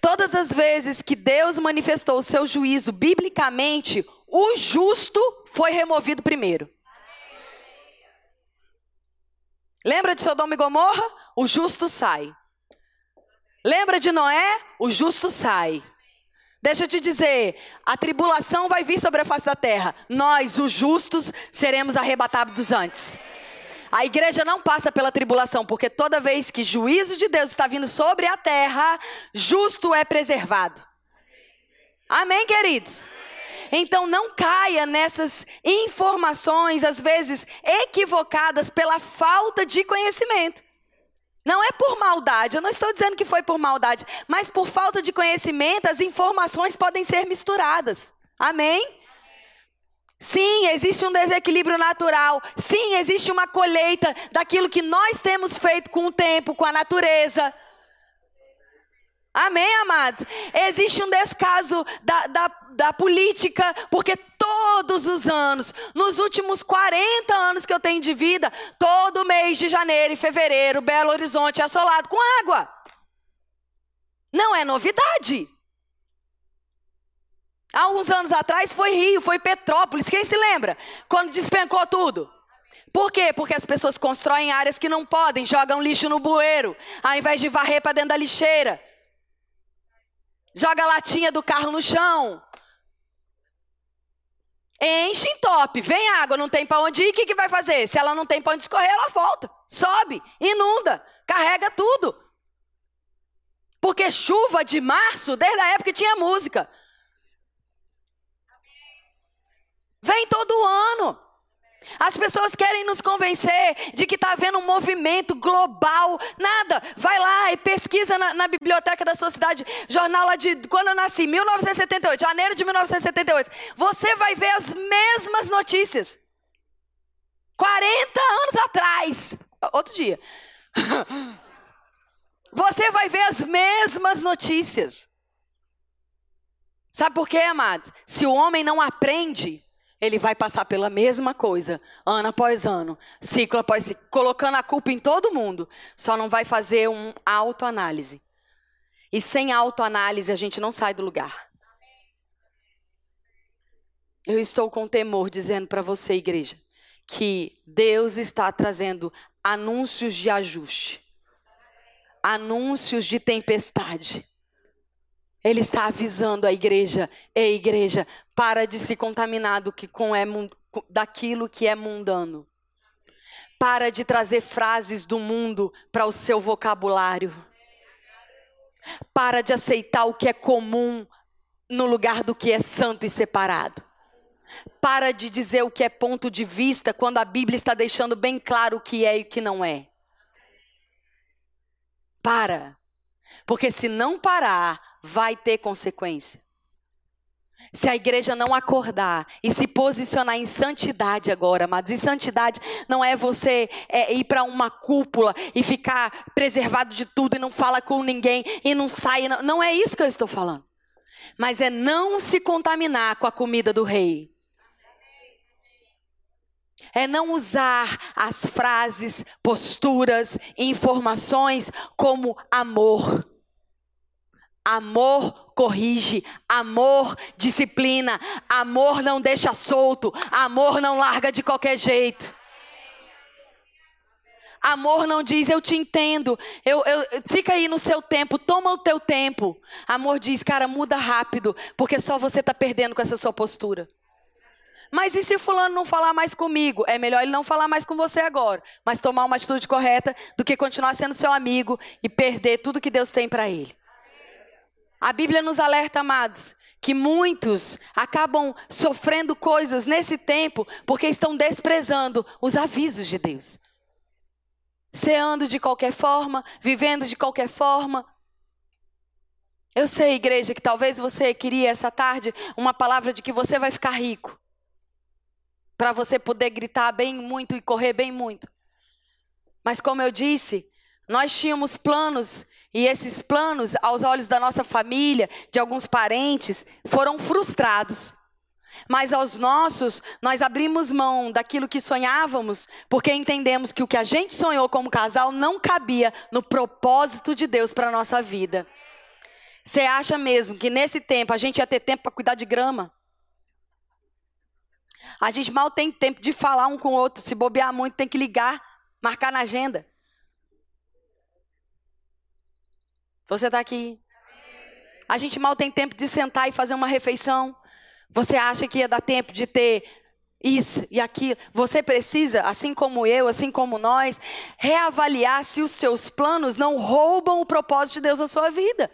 Todas as vezes que Deus manifestou o seu juízo biblicamente, o justo foi removido primeiro. Lembra de Sodoma e Gomorra? O justo sai. Lembra de Noé? O justo sai. Deixa eu te dizer, a tribulação vai vir sobre a face da terra. Nós, os justos, seremos arrebatados antes. A igreja não passa pela tribulação, porque toda vez que juízo de Deus está vindo sobre a terra, justo é preservado. Amém, queridos? Então não caia nessas informações, às vezes equivocadas pela falta de conhecimento. Não é por maldade, eu não estou dizendo que foi por maldade, mas por falta de conhecimento, as informações podem ser misturadas. Amém? Sim, existe um desequilíbrio natural. Sim, existe uma colheita daquilo que nós temos feito com o tempo, com a natureza. Amém, amados? Existe um descaso da, da, da política, porque todos os anos, nos últimos 40 anos que eu tenho de vida, todo mês de janeiro e fevereiro, Belo Horizonte é assolado com água. Não é novidade. Há uns anos atrás foi Rio, foi Petrópolis. Quem se lembra? Quando despencou tudo. Por quê? Porque as pessoas constroem áreas que não podem, jogam lixo no bueiro, ao invés de varrer para dentro da lixeira joga a latinha do carro no chão. Enche em top, vem água, não tem para onde ir, o que, que vai fazer? Se ela não tem para onde escorrer, ela volta, sobe, inunda, carrega tudo. Porque chuva de março, desde a época tinha música. Vem todo ano. As pessoas querem nos convencer de que está havendo um movimento global. Nada. Vai lá e pesquisa na, na, biblioteca da sua cidade, jornal lá de quando eu nasci, 1978, janeiro de 1978. Você vai ver as mesmas notícias. 40 anos atrás. Outro dia. Você vai ver as mesmas notícias. Sabe por quê, amados? Se o homem não aprende, ele vai passar pela mesma coisa, ano após ano, ciclo após ciclo, colocando a culpa em todo mundo, só não vai fazer uma autoanálise. E sem autoanálise a gente não sai do lugar. Eu estou com temor dizendo para você, igreja, que Deus está trazendo anúncios de ajuste, anúncios de tempestade. Ele está avisando a igreja, ei igreja, para de se contaminar do que com é, daquilo que é mundano. Para de trazer frases do mundo para o seu vocabulário. Para de aceitar o que é comum no lugar do que é santo e separado. Para de dizer o que é ponto de vista quando a Bíblia está deixando bem claro o que é e o que não é. Para. Porque se não parar, vai ter consequência. Se a igreja não acordar e se posicionar em santidade agora, amados, e santidade não é você é, ir para uma cúpula e ficar preservado de tudo e não fala com ninguém e não sai, não, não é isso que eu estou falando. Mas é não se contaminar com a comida do rei. É não usar as frases, posturas, informações como amor. Amor corrige, amor disciplina, amor não deixa solto, amor não larga de qualquer jeito. Amor não diz, eu te entendo, eu, eu, fica aí no seu tempo, toma o teu tempo. Amor diz, cara, muda rápido, porque só você está perdendo com essa sua postura. Mas e se fulano não falar mais comigo? É melhor ele não falar mais com você agora, mas tomar uma atitude correta do que continuar sendo seu amigo e perder tudo que Deus tem para ele. A Bíblia nos alerta, amados, que muitos acabam sofrendo coisas nesse tempo porque estão desprezando os avisos de Deus. Ceando de qualquer forma, vivendo de qualquer forma. Eu sei, igreja, que talvez você queria essa tarde uma palavra de que você vai ficar rico. Para você poder gritar bem muito e correr bem muito. Mas como eu disse, nós tínhamos planos e esses planos, aos olhos da nossa família, de alguns parentes, foram frustrados. Mas aos nossos, nós abrimos mão daquilo que sonhávamos, porque entendemos que o que a gente sonhou como casal não cabia no propósito de Deus para a nossa vida. Você acha mesmo que nesse tempo a gente ia ter tempo para cuidar de grama? A gente mal tem tempo de falar um com o outro. Se bobear muito, tem que ligar, marcar na agenda. Você está aqui. A gente mal tem tempo de sentar e fazer uma refeição. Você acha que ia dar tempo de ter isso e aquilo? Você precisa, assim como eu, assim como nós, reavaliar se os seus planos não roubam o propósito de Deus na sua vida.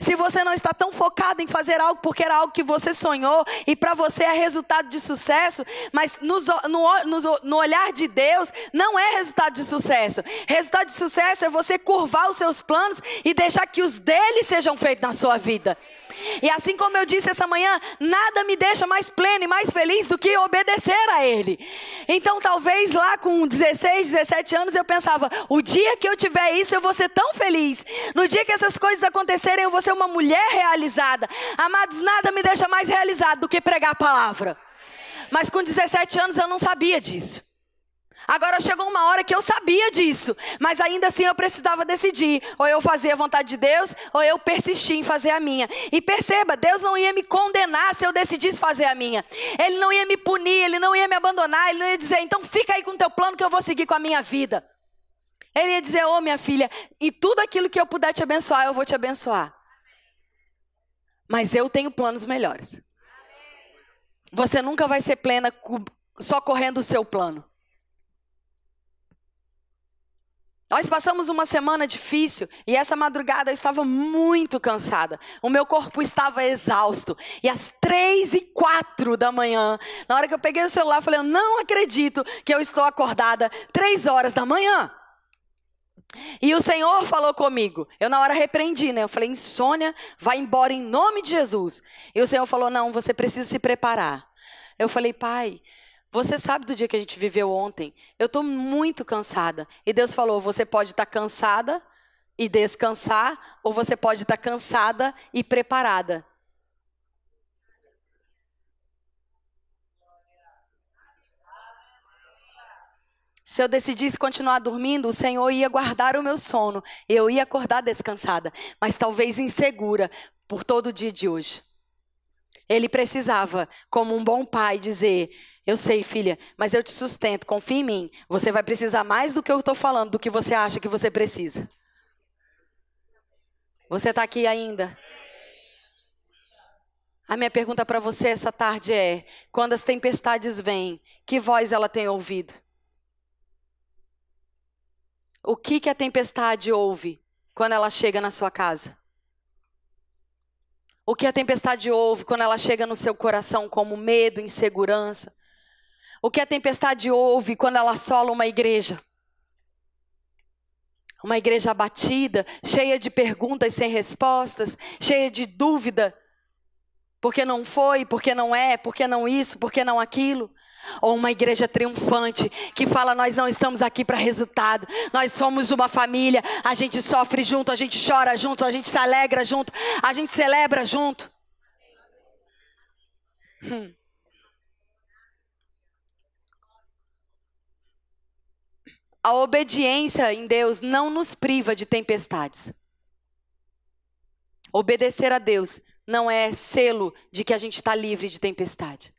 Se você não está tão focado em fazer algo porque era algo que você sonhou e para você é resultado de sucesso, mas no, no, no, olhar de Deus não é resultado de sucesso. Resultado de sucesso é você curvar os seus planos e deixar que os dele sejam feitos na sua vida. E assim como eu disse essa manhã, nada me deixa mais pleno e mais feliz do que obedecer a Ele. Então, talvez lá com 16, 17 anos eu pensava: o dia que eu tiver isso, eu vou ser tão feliz. No dia que essas coisas acontecerem, eu vou ser uma mulher realizada. Amados, nada me deixa mais realizado do que pregar a palavra. Mas com 17 anos eu não sabia disso. Agora chegou uma hora que eu sabia disso, mas ainda assim eu precisava decidir: ou eu fazia a vontade de Deus, ou eu persistia em fazer a minha. E perceba, Deus não ia me condenar se eu decidisse fazer a minha. Ele não ia me punir, ele não ia me abandonar, ele não ia dizer: então fica aí com o teu plano que eu vou seguir com a minha vida. Ele ia dizer: ô oh, minha filha, e tudo aquilo que eu puder te abençoar, eu vou te abençoar. Mas eu tenho planos melhores. Você nunca vai ser plena só correndo o seu plano. Nós passamos uma semana difícil e essa madrugada eu estava muito cansada. O meu corpo estava exausto. E às três e quatro da manhã, na hora que eu peguei o celular, eu falei: Eu não acredito que eu estou acordada três horas da manhã. E o Senhor falou comigo. Eu na hora repreendi, né? Eu falei: Insônia, vai embora em nome de Jesus. E o Senhor falou: Não, você precisa se preparar. Eu falei: Pai, você sabe do dia que a gente viveu ontem? Eu estou muito cansada. E Deus falou: você pode estar tá cansada e descansar, ou você pode estar tá cansada e preparada. Se eu decidisse continuar dormindo, o Senhor ia guardar o meu sono. Eu ia acordar descansada, mas talvez insegura por todo o dia de hoje. Ele precisava, como um bom pai, dizer: Eu sei, filha, mas eu te sustento, confia em mim. Você vai precisar mais do que eu estou falando, do que você acha que você precisa. Você está aqui ainda? A minha pergunta para você essa tarde é: quando as tempestades vêm, que voz ela tem ouvido? O que, que a tempestade ouve quando ela chega na sua casa? O que a tempestade ouve quando ela chega no seu coração como medo, insegurança? O que a tempestade ouve quando ela assola uma igreja? Uma igreja abatida, cheia de perguntas sem respostas, cheia de dúvida. Porque não foi, porque não é, porque não isso, porque não aquilo. Ou uma igreja triunfante que fala: Nós não estamos aqui para resultado, nós somos uma família, a gente sofre junto, a gente chora junto, a gente se alegra junto, a gente celebra junto. Hum. A obediência em Deus não nos priva de tempestades. Obedecer a Deus não é selo de que a gente está livre de tempestade.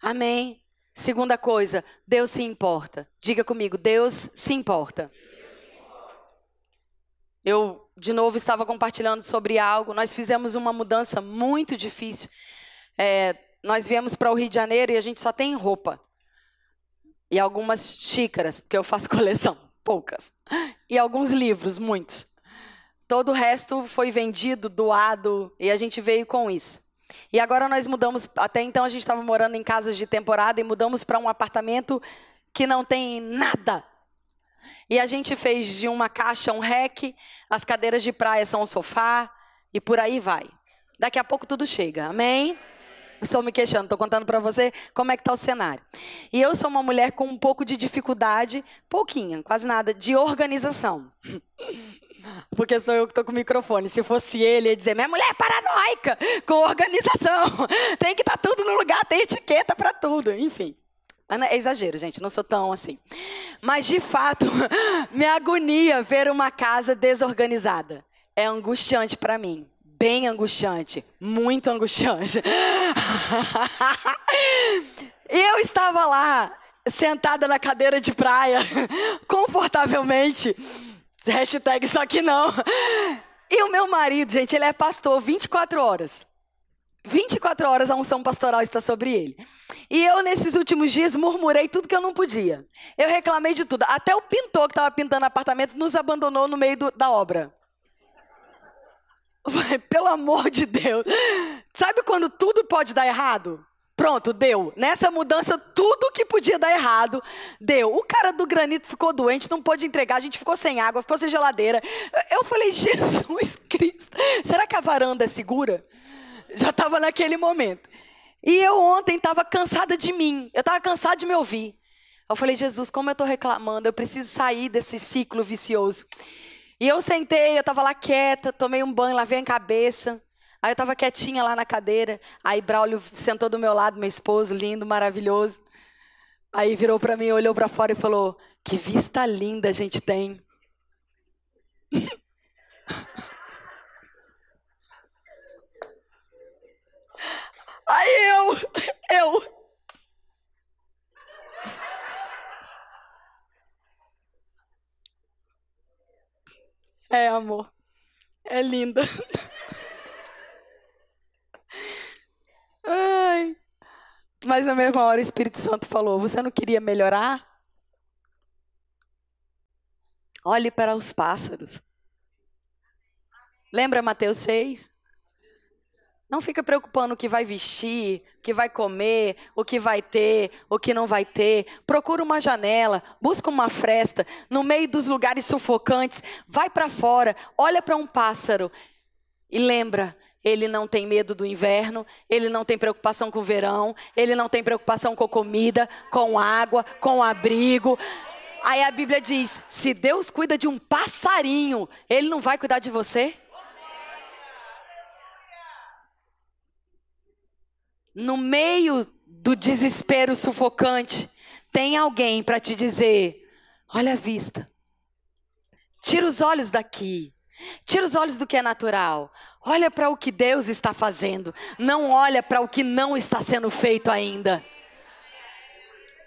Amém. Segunda coisa, Deus se importa. Diga comigo, Deus se importa. Eu, de novo, estava compartilhando sobre algo. Nós fizemos uma mudança muito difícil. É, nós viemos para o Rio de Janeiro e a gente só tem roupa. E algumas xícaras, porque eu faço coleção, poucas. E alguns livros, muitos. Todo o resto foi vendido, doado, e a gente veio com isso. E agora nós mudamos, até então a gente estava morando em casas de temporada e mudamos para um apartamento que não tem nada. E a gente fez de uma caixa um rec, as cadeiras de praia são um sofá, e por aí vai. Daqui a pouco tudo chega, amém? Estou me queixando, estou contando para você como é que está o cenário. E eu sou uma mulher com um pouco de dificuldade, pouquinha, quase nada, de organização. Porque sou eu que estou com o microfone. Se fosse ele, ia dizer: minha mulher é paranoica com organização. Tem que estar tá tudo no lugar, tem etiqueta para tudo. Enfim. É exagero, gente, não sou tão assim. Mas, de fato, me agonia ver uma casa desorganizada. É angustiante para mim bem angustiante, muito angustiante. eu estava lá, sentada na cadeira de praia, confortavelmente. Hashtag só que não. E o meu marido, gente, ele é pastor 24 horas. 24 horas a unção pastoral está sobre ele. E eu, nesses últimos dias, murmurei tudo que eu não podia. Eu reclamei de tudo. Até o pintor que estava pintando apartamento nos abandonou no meio do, da obra. Pelo amor de Deus. Sabe quando tudo pode dar errado? Pronto, deu. Nessa mudança, tudo que podia dar errado, deu. O cara do granito ficou doente, não pôde entregar, a gente ficou sem água, ficou sem geladeira. Eu falei, Jesus Cristo, será que a varanda é segura? Já estava naquele momento. E eu ontem estava cansada de mim, eu estava cansada de me ouvir. Eu falei, Jesus, como eu estou reclamando, eu preciso sair desse ciclo vicioso. E eu sentei, eu estava lá quieta, tomei um banho, lavei a cabeça. Aí eu estava quietinha lá na cadeira. Aí Braulio sentou do meu lado, meu esposo, lindo, maravilhoso. Aí virou para mim, olhou para fora e falou: Que vista linda a gente tem. Aí eu, eu, É, amor. É linda. Ai. Mas na mesma hora o Espírito Santo falou: Você não queria melhorar? Olhe para os pássaros. Lembra Mateus 6? Não fica preocupando o que vai vestir, o que vai comer, o que vai ter, o que não vai ter. Procura uma janela, busca uma fresta, no meio dos lugares sufocantes, vai para fora, olha para um pássaro e lembra, ele não tem medo do inverno, ele não tem preocupação com o verão, ele não tem preocupação com comida, com água, com abrigo. Aí a Bíblia diz: se Deus cuida de um passarinho, ele não vai cuidar de você? no meio do desespero sufocante, tem alguém para te dizer: olha a vista. Tira os olhos daqui. Tira os olhos do que é natural. Olha para o que Deus está fazendo. Não olha para o que não está sendo feito ainda.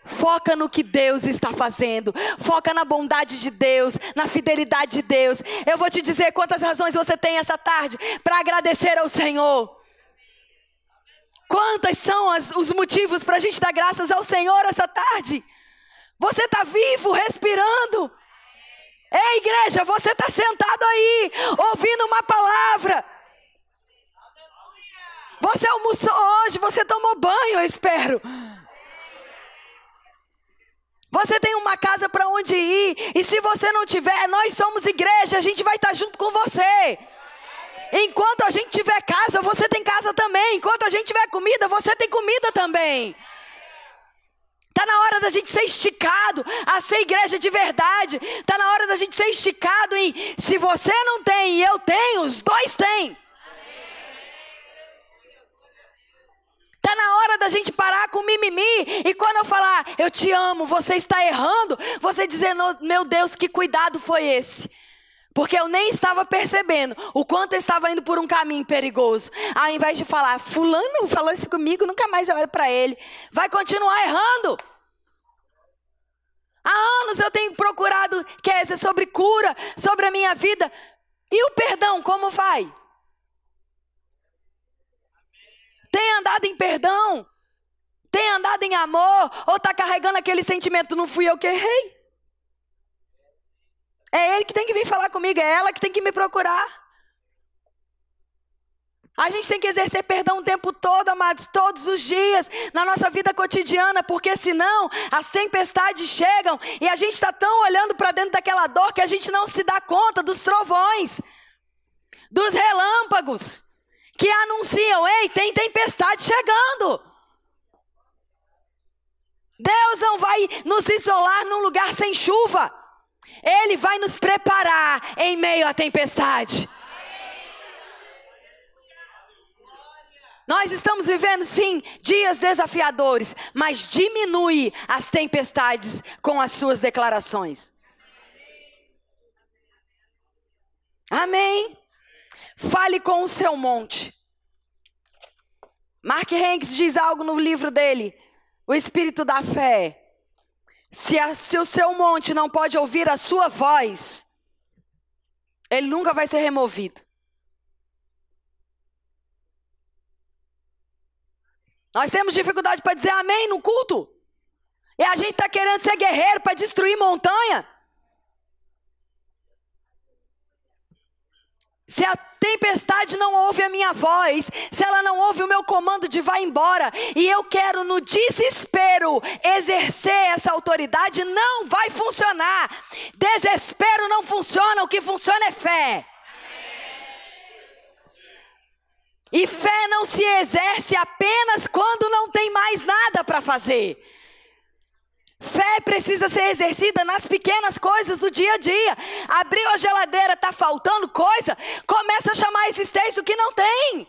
Foca no que Deus está fazendo. Foca na bondade de Deus, na fidelidade de Deus. Eu vou te dizer quantas razões você tem essa tarde para agradecer ao Senhor. Quantas são as, os motivos para a gente dar graças ao Senhor essa tarde? Você está vivo, respirando. Ei, igreja, você está sentado aí, ouvindo uma palavra. Você almoçou hoje, você tomou banho, eu espero. Você tem uma casa para onde ir, e se você não tiver, nós somos igreja, a gente vai estar tá junto com você. Enquanto a gente tiver casa, você tem casa também. Enquanto a gente tiver comida, você tem comida também. Está na hora da gente ser esticado a ser igreja de verdade. Está na hora da gente ser esticado em se você não tem e eu tenho, os dois têm. Está na hora da gente parar com mimimi. E quando eu falar, eu te amo, você está errando, você dizendo, meu Deus, que cuidado foi esse? Porque eu nem estava percebendo o quanto eu estava indo por um caminho perigoso. Ao invés de falar, fulano falou isso comigo, nunca mais eu olho para ele. Vai continuar errando. Há anos eu tenho procurado, dizer, sobre cura, sobre a minha vida. E o perdão, como vai? Tem andado em perdão? Tem andado em amor? Ou está carregando aquele sentimento, não fui eu que errei? É ele que tem que vir falar comigo, é ela que tem que me procurar. A gente tem que exercer perdão o tempo todo, amados, todos os dias, na nossa vida cotidiana, porque senão as tempestades chegam e a gente está tão olhando para dentro daquela dor que a gente não se dá conta dos trovões, dos relâmpagos, que anunciam: ei, tem tempestade chegando. Deus não vai nos isolar num lugar sem chuva, Ele vai nos preparar em meio à tempestade. Nós estamos vivendo, sim, dias desafiadores, mas diminui as tempestades com as suas declarações. Amém? Fale com o seu monte. Mark Hanks diz algo no livro dele, O Espírito da Fé. Se, a, se o seu monte não pode ouvir a sua voz, ele nunca vai ser removido. Nós temos dificuldade para dizer amém no culto. E a gente está querendo ser guerreiro para destruir montanha. Se a tempestade não ouve a minha voz, se ela não ouve o meu comando de vá embora, e eu quero no desespero exercer essa autoridade, não vai funcionar. Desespero não funciona, o que funciona é fé. E fé não se exerce apenas quando não tem mais nada para fazer. Fé precisa ser exercida nas pequenas coisas do dia a dia. Abriu a geladeira, está faltando coisa, começa a chamar a existência o que não tem.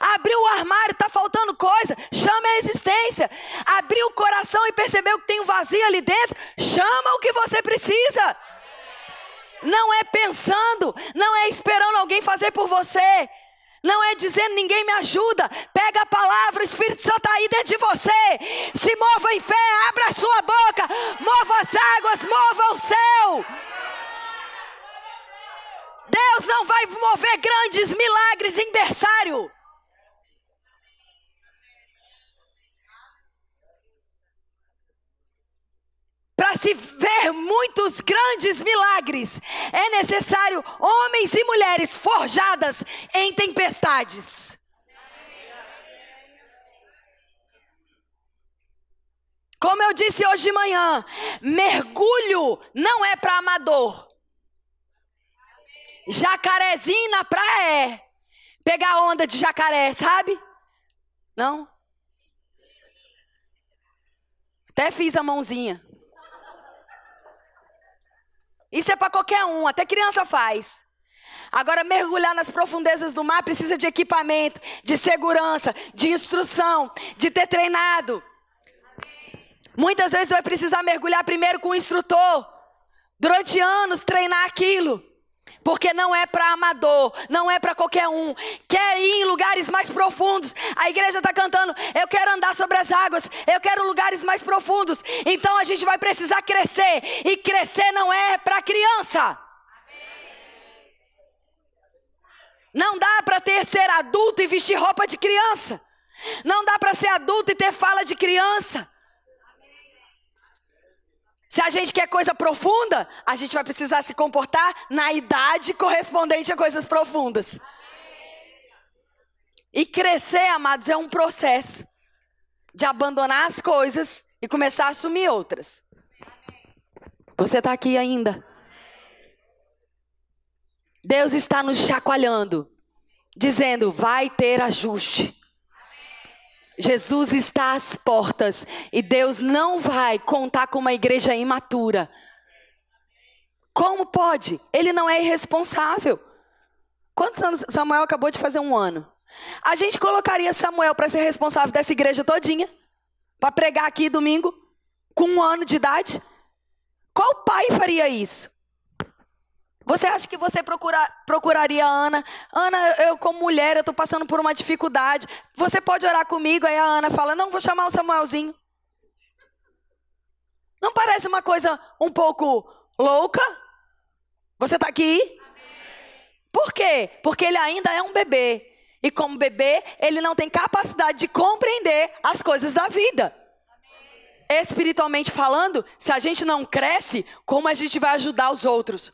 Abriu o armário, está faltando coisa, chama a existência. Abriu o coração e percebeu que tem um vazio ali dentro, chama o que você precisa. Não é pensando, não é esperando alguém fazer por você. Não é dizendo ninguém me ajuda. Pega a palavra, o Espírito Santo está aí dentro de você. Se mova em fé, abra a sua boca, mova as águas, mova o céu. Deus não vai mover grandes milagres em berçário. Para se ver muitos grandes milagres, é necessário homens e mulheres forjadas em tempestades. Como eu disse hoje de manhã, mergulho não é para amador. Jacarezinho na praia é. Pegar onda de jacaré, sabe? Não? Até fiz a mãozinha. Isso é para qualquer um, até criança faz. Agora, mergulhar nas profundezas do mar precisa de equipamento, de segurança, de instrução, de ter treinado. Muitas vezes vai precisar mergulhar primeiro com o instrutor. Durante anos treinar aquilo. Porque não é para amador, não é para qualquer um. Quer ir em lugares mais profundos. A igreja está cantando: Eu quero andar sobre as águas, eu quero lugares mais profundos. Então a gente vai precisar crescer. E crescer não é para criança. Não dá para ter ser adulto e vestir roupa de criança. Não dá para ser adulto e ter fala de criança. Se a gente quer coisa profunda, a gente vai precisar se comportar na idade correspondente a coisas profundas. E crescer, amados, é um processo de abandonar as coisas e começar a assumir outras. Você está aqui ainda? Deus está nos chacoalhando, dizendo: vai ter ajuste. Jesus está às portas e Deus não vai contar com uma igreja imatura. Como pode? Ele não é irresponsável. Quantos anos Samuel acabou de fazer um ano? A gente colocaria Samuel para ser responsável dessa igreja todinha? Para pregar aqui domingo? Com um ano de idade? Qual pai faria isso? Você acha que você procura, procuraria a Ana? Ana, eu como mulher, eu estou passando por uma dificuldade. Você pode orar comigo? Aí a Ana fala, não, vou chamar o Samuelzinho. Não parece uma coisa um pouco louca? Você está aqui? Por quê? Porque ele ainda é um bebê. E como bebê, ele não tem capacidade de compreender as coisas da vida. Espiritualmente falando, se a gente não cresce, como a gente vai ajudar os outros?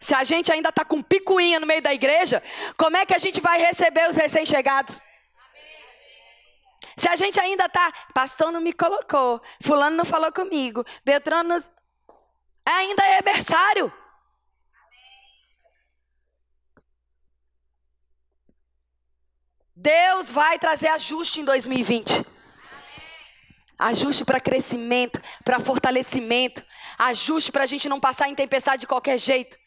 Se a gente ainda está com picuinha no meio da igreja, como é que a gente vai receber os recém-chegados? Se a gente ainda está, pastor não me colocou, fulano não falou comigo, Beltrano ainda é berçário. Deus vai trazer ajuste em 2020. Ajuste para crescimento, para fortalecimento. Ajuste para a gente não passar em tempestade de qualquer jeito.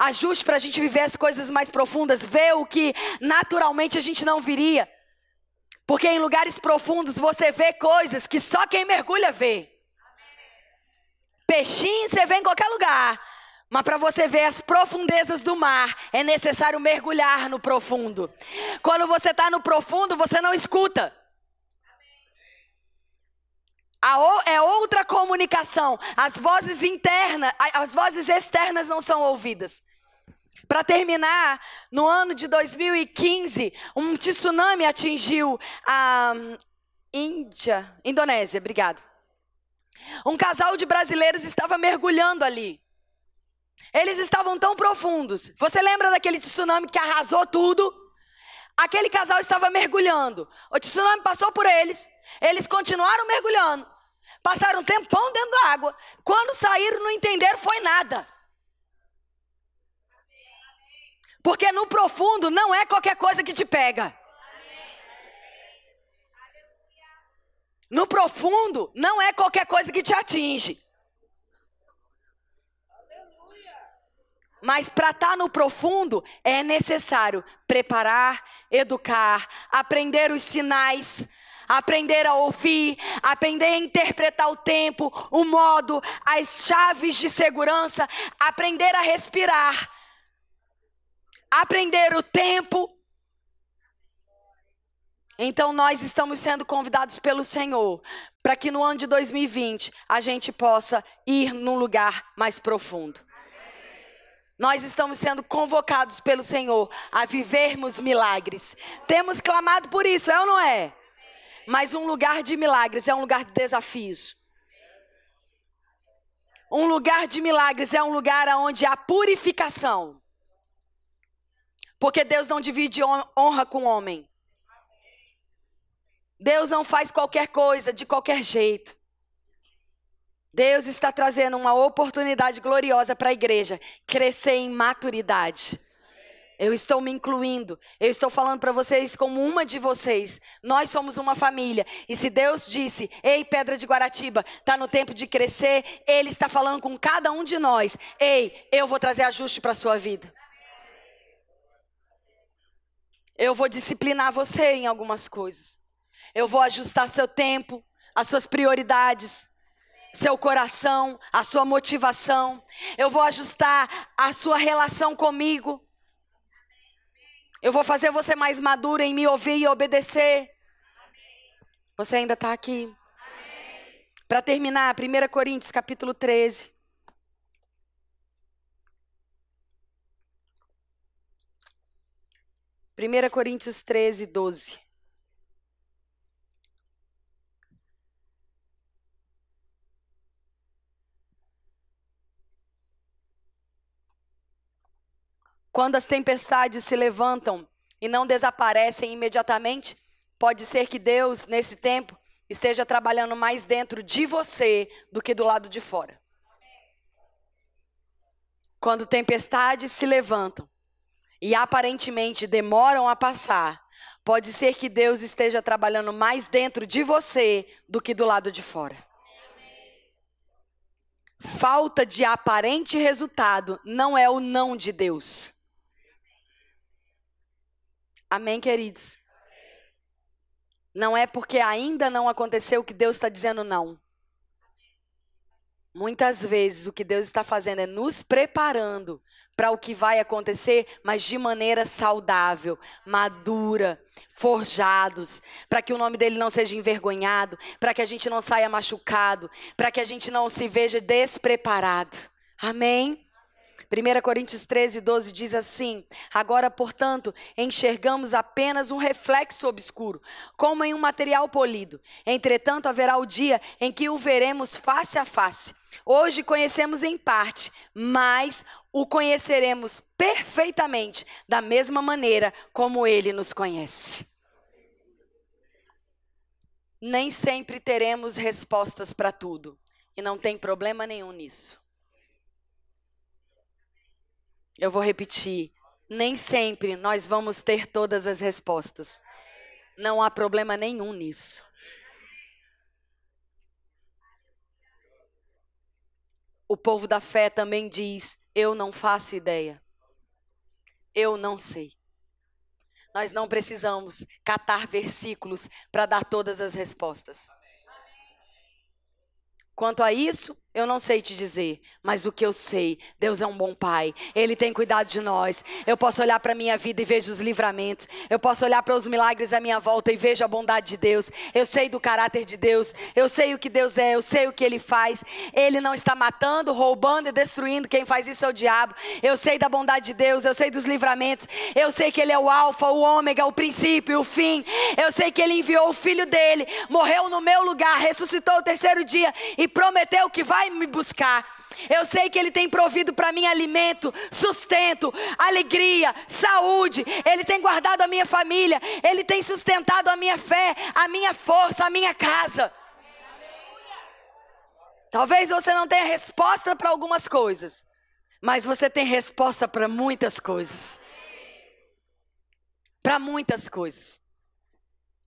Ajuste para a gente viver as coisas mais profundas, ver o que naturalmente a gente não viria. Porque em lugares profundos você vê coisas que só quem mergulha vê. Peixinho você vê em qualquer lugar. Mas para você ver as profundezas do mar, é necessário mergulhar no profundo. Quando você está no profundo, você não escuta. é outra comunicação. As vozes internas, as vozes externas não são ouvidas. Para terminar, no ano de 2015, um tsunami atingiu a Índia, Indonésia, obrigado. Um casal de brasileiros estava mergulhando ali. Eles estavam tão profundos. Você lembra daquele tsunami que arrasou tudo? Aquele casal estava mergulhando. O tsunami passou por eles. Eles continuaram mergulhando. Passaram um tempão dentro da água. Quando saíram, não entenderam, foi nada. Porque no profundo não é qualquer coisa que te pega. No profundo não é qualquer coisa que te atinge. Mas para estar tá no profundo é necessário preparar, educar, aprender os sinais, aprender a ouvir, aprender a interpretar o tempo, o modo, as chaves de segurança, aprender a respirar, aprender o tempo. Então nós estamos sendo convidados pelo Senhor para que no ano de 2020 a gente possa ir num lugar mais profundo. Nós estamos sendo convocados pelo Senhor a vivermos milagres. Temos clamado por isso, é ou não é? Mas um lugar de milagres é um lugar de desafios. Um lugar de milagres é um lugar onde há purificação. Porque Deus não divide honra com homem. Deus não faz qualquer coisa de qualquer jeito. Deus está trazendo uma oportunidade gloriosa para a igreja crescer em maturidade. Eu estou me incluindo. Eu estou falando para vocês como uma de vocês. Nós somos uma família. E se Deus disse, ei, pedra de Guaratiba, está no tempo de crescer, Ele está falando com cada um de nós. Ei, eu vou trazer ajuste para a sua vida. Eu vou disciplinar você em algumas coisas. Eu vou ajustar seu tempo, as suas prioridades seu coração, a sua motivação. Eu vou ajustar a sua relação comigo. Eu vou fazer você mais madura em me ouvir e obedecer. Você ainda está aqui. Para terminar, 1 Coríntios capítulo 13. 1 Coríntios 13, 12. Quando as tempestades se levantam e não desaparecem imediatamente, pode ser que Deus, nesse tempo, esteja trabalhando mais dentro de você do que do lado de fora. Quando tempestades se levantam e aparentemente demoram a passar, pode ser que Deus esteja trabalhando mais dentro de você do que do lado de fora. Falta de aparente resultado não é o não de Deus. Amém, queridos? Não é porque ainda não aconteceu que Deus está dizendo não. Muitas vezes o que Deus está fazendo é nos preparando para o que vai acontecer, mas de maneira saudável, madura, forjados, para que o nome dele não seja envergonhado, para que a gente não saia machucado, para que a gente não se veja despreparado. Amém? 1 Coríntios 13, 12 diz assim: Agora, portanto, enxergamos apenas um reflexo obscuro, como em um material polido. Entretanto, haverá o dia em que o veremos face a face. Hoje conhecemos em parte, mas o conheceremos perfeitamente, da mesma maneira como ele nos conhece. Nem sempre teremos respostas para tudo, e não tem problema nenhum nisso. Eu vou repetir. Nem sempre nós vamos ter todas as respostas. Não há problema nenhum nisso. O povo da fé também diz: Eu não faço ideia. Eu não sei. Nós não precisamos catar versículos para dar todas as respostas. Quanto a isso, eu não sei te dizer, mas o que eu sei, Deus é um bom pai. Ele tem cuidado de nós. Eu posso olhar para a minha vida e vejo os livramentos. Eu posso olhar para os milagres à minha volta e vejo a bondade de Deus. Eu sei do caráter de Deus. Eu sei o que Deus é, eu sei o que ele faz. Ele não está matando, roubando e destruindo. Quem faz isso é o diabo. Eu sei da bondade de Deus, eu sei dos livramentos. Eu sei que ele é o alfa, o ômega, o princípio, o fim. Eu sei que ele enviou o filho dele, morreu no meu lugar, ressuscitou o terceiro dia e prometeu que vai vai me buscar. Eu sei que Ele tem provido para mim alimento, sustento, alegria, saúde. Ele tem guardado a minha família. Ele tem sustentado a minha fé, a minha força, a minha casa. Talvez você não tenha resposta para algumas coisas, mas você tem resposta para muitas coisas. Para muitas coisas.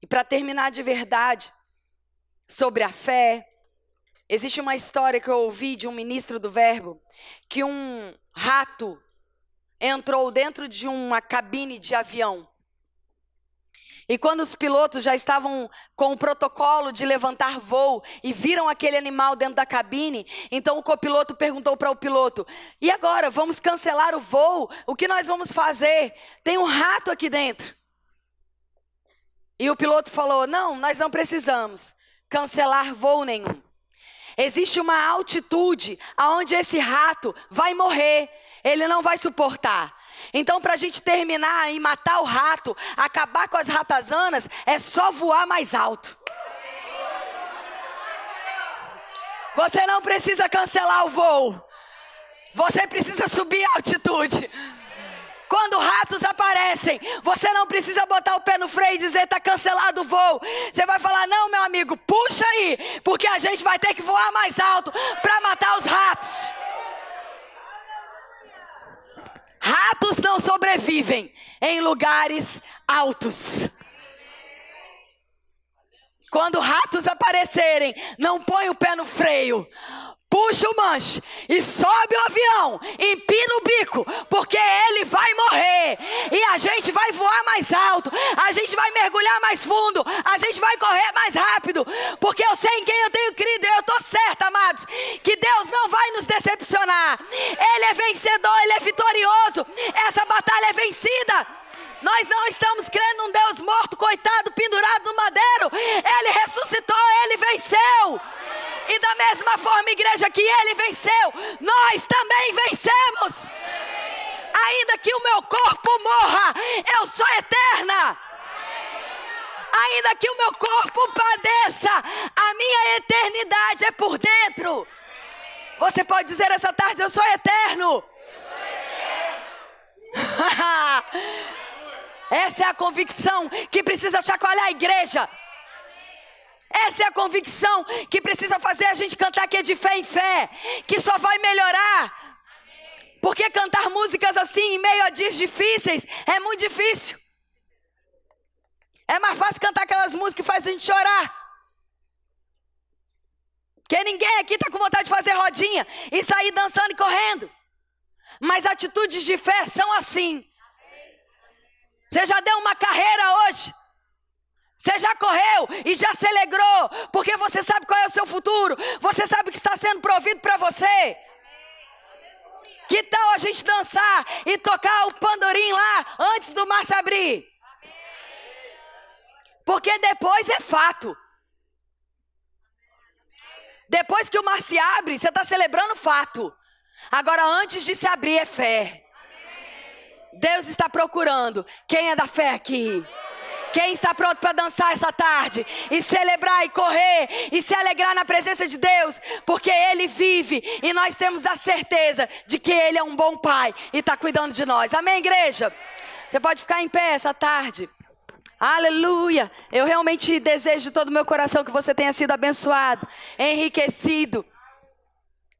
E para terminar de verdade sobre a fé, Existe uma história que eu ouvi de um ministro do Verbo que um rato entrou dentro de uma cabine de avião. E quando os pilotos já estavam com o protocolo de levantar voo e viram aquele animal dentro da cabine, então o copiloto perguntou para o piloto: "E agora, vamos cancelar o voo? O que nós vamos fazer? Tem um rato aqui dentro." E o piloto falou: "Não, nós não precisamos cancelar voo nenhum. Existe uma altitude aonde esse rato vai morrer, ele não vai suportar. Então, para a gente terminar e matar o rato, acabar com as ratazanas, é só voar mais alto. Você não precisa cancelar o voo. Você precisa subir a altitude. Quando ratos aparecem, você não precisa botar o pé no freio e dizer está cancelado o voo. Você vai falar: não, meu amigo, puxa aí, porque a gente vai ter que voar mais alto para matar os ratos. Ratos não sobrevivem em lugares altos. Quando ratos aparecerem, não põe o pé no freio puxa o manche e sobe o avião, empina o bico, porque ele vai morrer. E a gente vai voar mais alto, a gente vai mergulhar mais fundo, a gente vai correr mais rápido, porque eu sei em quem eu tenho crido, eu estou certa, amados, que Deus não vai nos decepcionar. Ele é vencedor, ele é vitorioso. Essa batalha é vencida. Nós não estamos crendo num Deus morto, coitado, pendurado no madeiro. Ele ressuscitou, ele venceu. E da mesma forma, igreja, que ele venceu, nós também vencemos. Ainda que o meu corpo morra, eu sou eterna. Ainda que o meu corpo padeça, a minha eternidade é por dentro. Você pode dizer essa tarde: Eu sou eterno. Eu sou eterno. Essa é a convicção que precisa chacoalhar a igreja. Essa é a convicção que precisa fazer a gente cantar aqui de fé em fé, que só vai melhorar. Porque cantar músicas assim em meio a dias difíceis é muito difícil. É mais fácil cantar aquelas músicas que fazem a gente chorar. Porque ninguém aqui está com vontade de fazer rodinha e sair dançando e correndo. Mas atitudes de fé são assim. Você já deu uma carreira hoje? Você já correu e já se alegrou, porque você sabe qual é o seu futuro, você sabe que está sendo provido para você. Que tal a gente dançar e tocar o pandorim lá antes do mar se abrir? Porque depois é fato. Depois que o mar se abre, você está celebrando fato. Agora, antes de se abrir, é fé. Deus está procurando quem é da fé aqui. Quem está pronto para dançar essa tarde e celebrar e correr e se alegrar na presença de Deus, porque Ele vive e nós temos a certeza de que Ele é um bom Pai e está cuidando de nós. Amém, igreja? Você pode ficar em pé essa tarde. Aleluia! Eu realmente desejo de todo o meu coração que você tenha sido abençoado, enriquecido,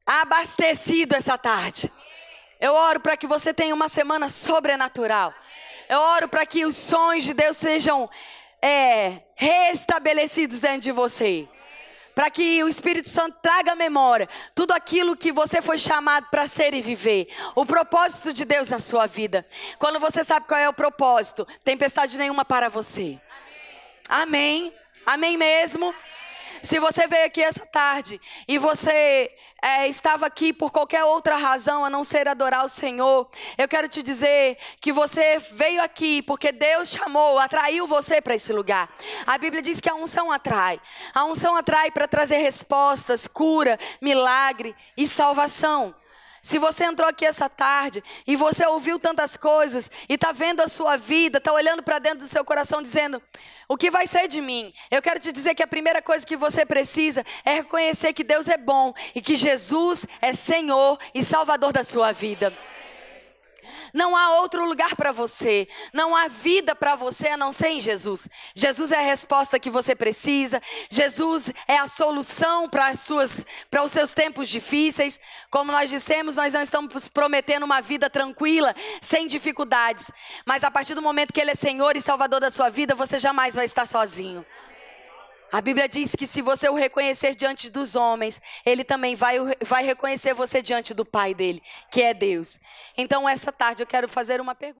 abastecido essa tarde. Eu oro para que você tenha uma semana sobrenatural. Eu oro para que os sonhos de Deus sejam é, restabelecidos dentro de você. Para que o Espírito Santo traga à memória tudo aquilo que você foi chamado para ser e viver. O propósito de Deus na sua vida. Quando você sabe qual é o propósito, tempestade nenhuma para você. Amém. Amém mesmo. Se você veio aqui essa tarde e você é, estava aqui por qualquer outra razão a não ser adorar o Senhor, eu quero te dizer que você veio aqui porque Deus chamou, atraiu você para esse lugar. A Bíblia diz que a unção atrai. A unção atrai para trazer respostas, cura, milagre e salvação. Se você entrou aqui essa tarde e você ouviu tantas coisas e está vendo a sua vida, está olhando para dentro do seu coração dizendo: o que vai ser de mim? Eu quero te dizer que a primeira coisa que você precisa é reconhecer que Deus é bom e que Jesus é Senhor e Salvador da sua vida. Não há outro lugar para você. Não há vida para você a não ser em Jesus. Jesus é a resposta que você precisa. Jesus é a solução para para os seus tempos difíceis. Como nós dissemos, nós não estamos prometendo uma vida tranquila, sem dificuldades, mas a partir do momento que ele é Senhor e Salvador da sua vida, você jamais vai estar sozinho. A Bíblia diz que se você o reconhecer diante dos homens, ele também vai, vai reconhecer você diante do Pai dele, que é Deus. Então, essa tarde eu quero fazer uma pergunta.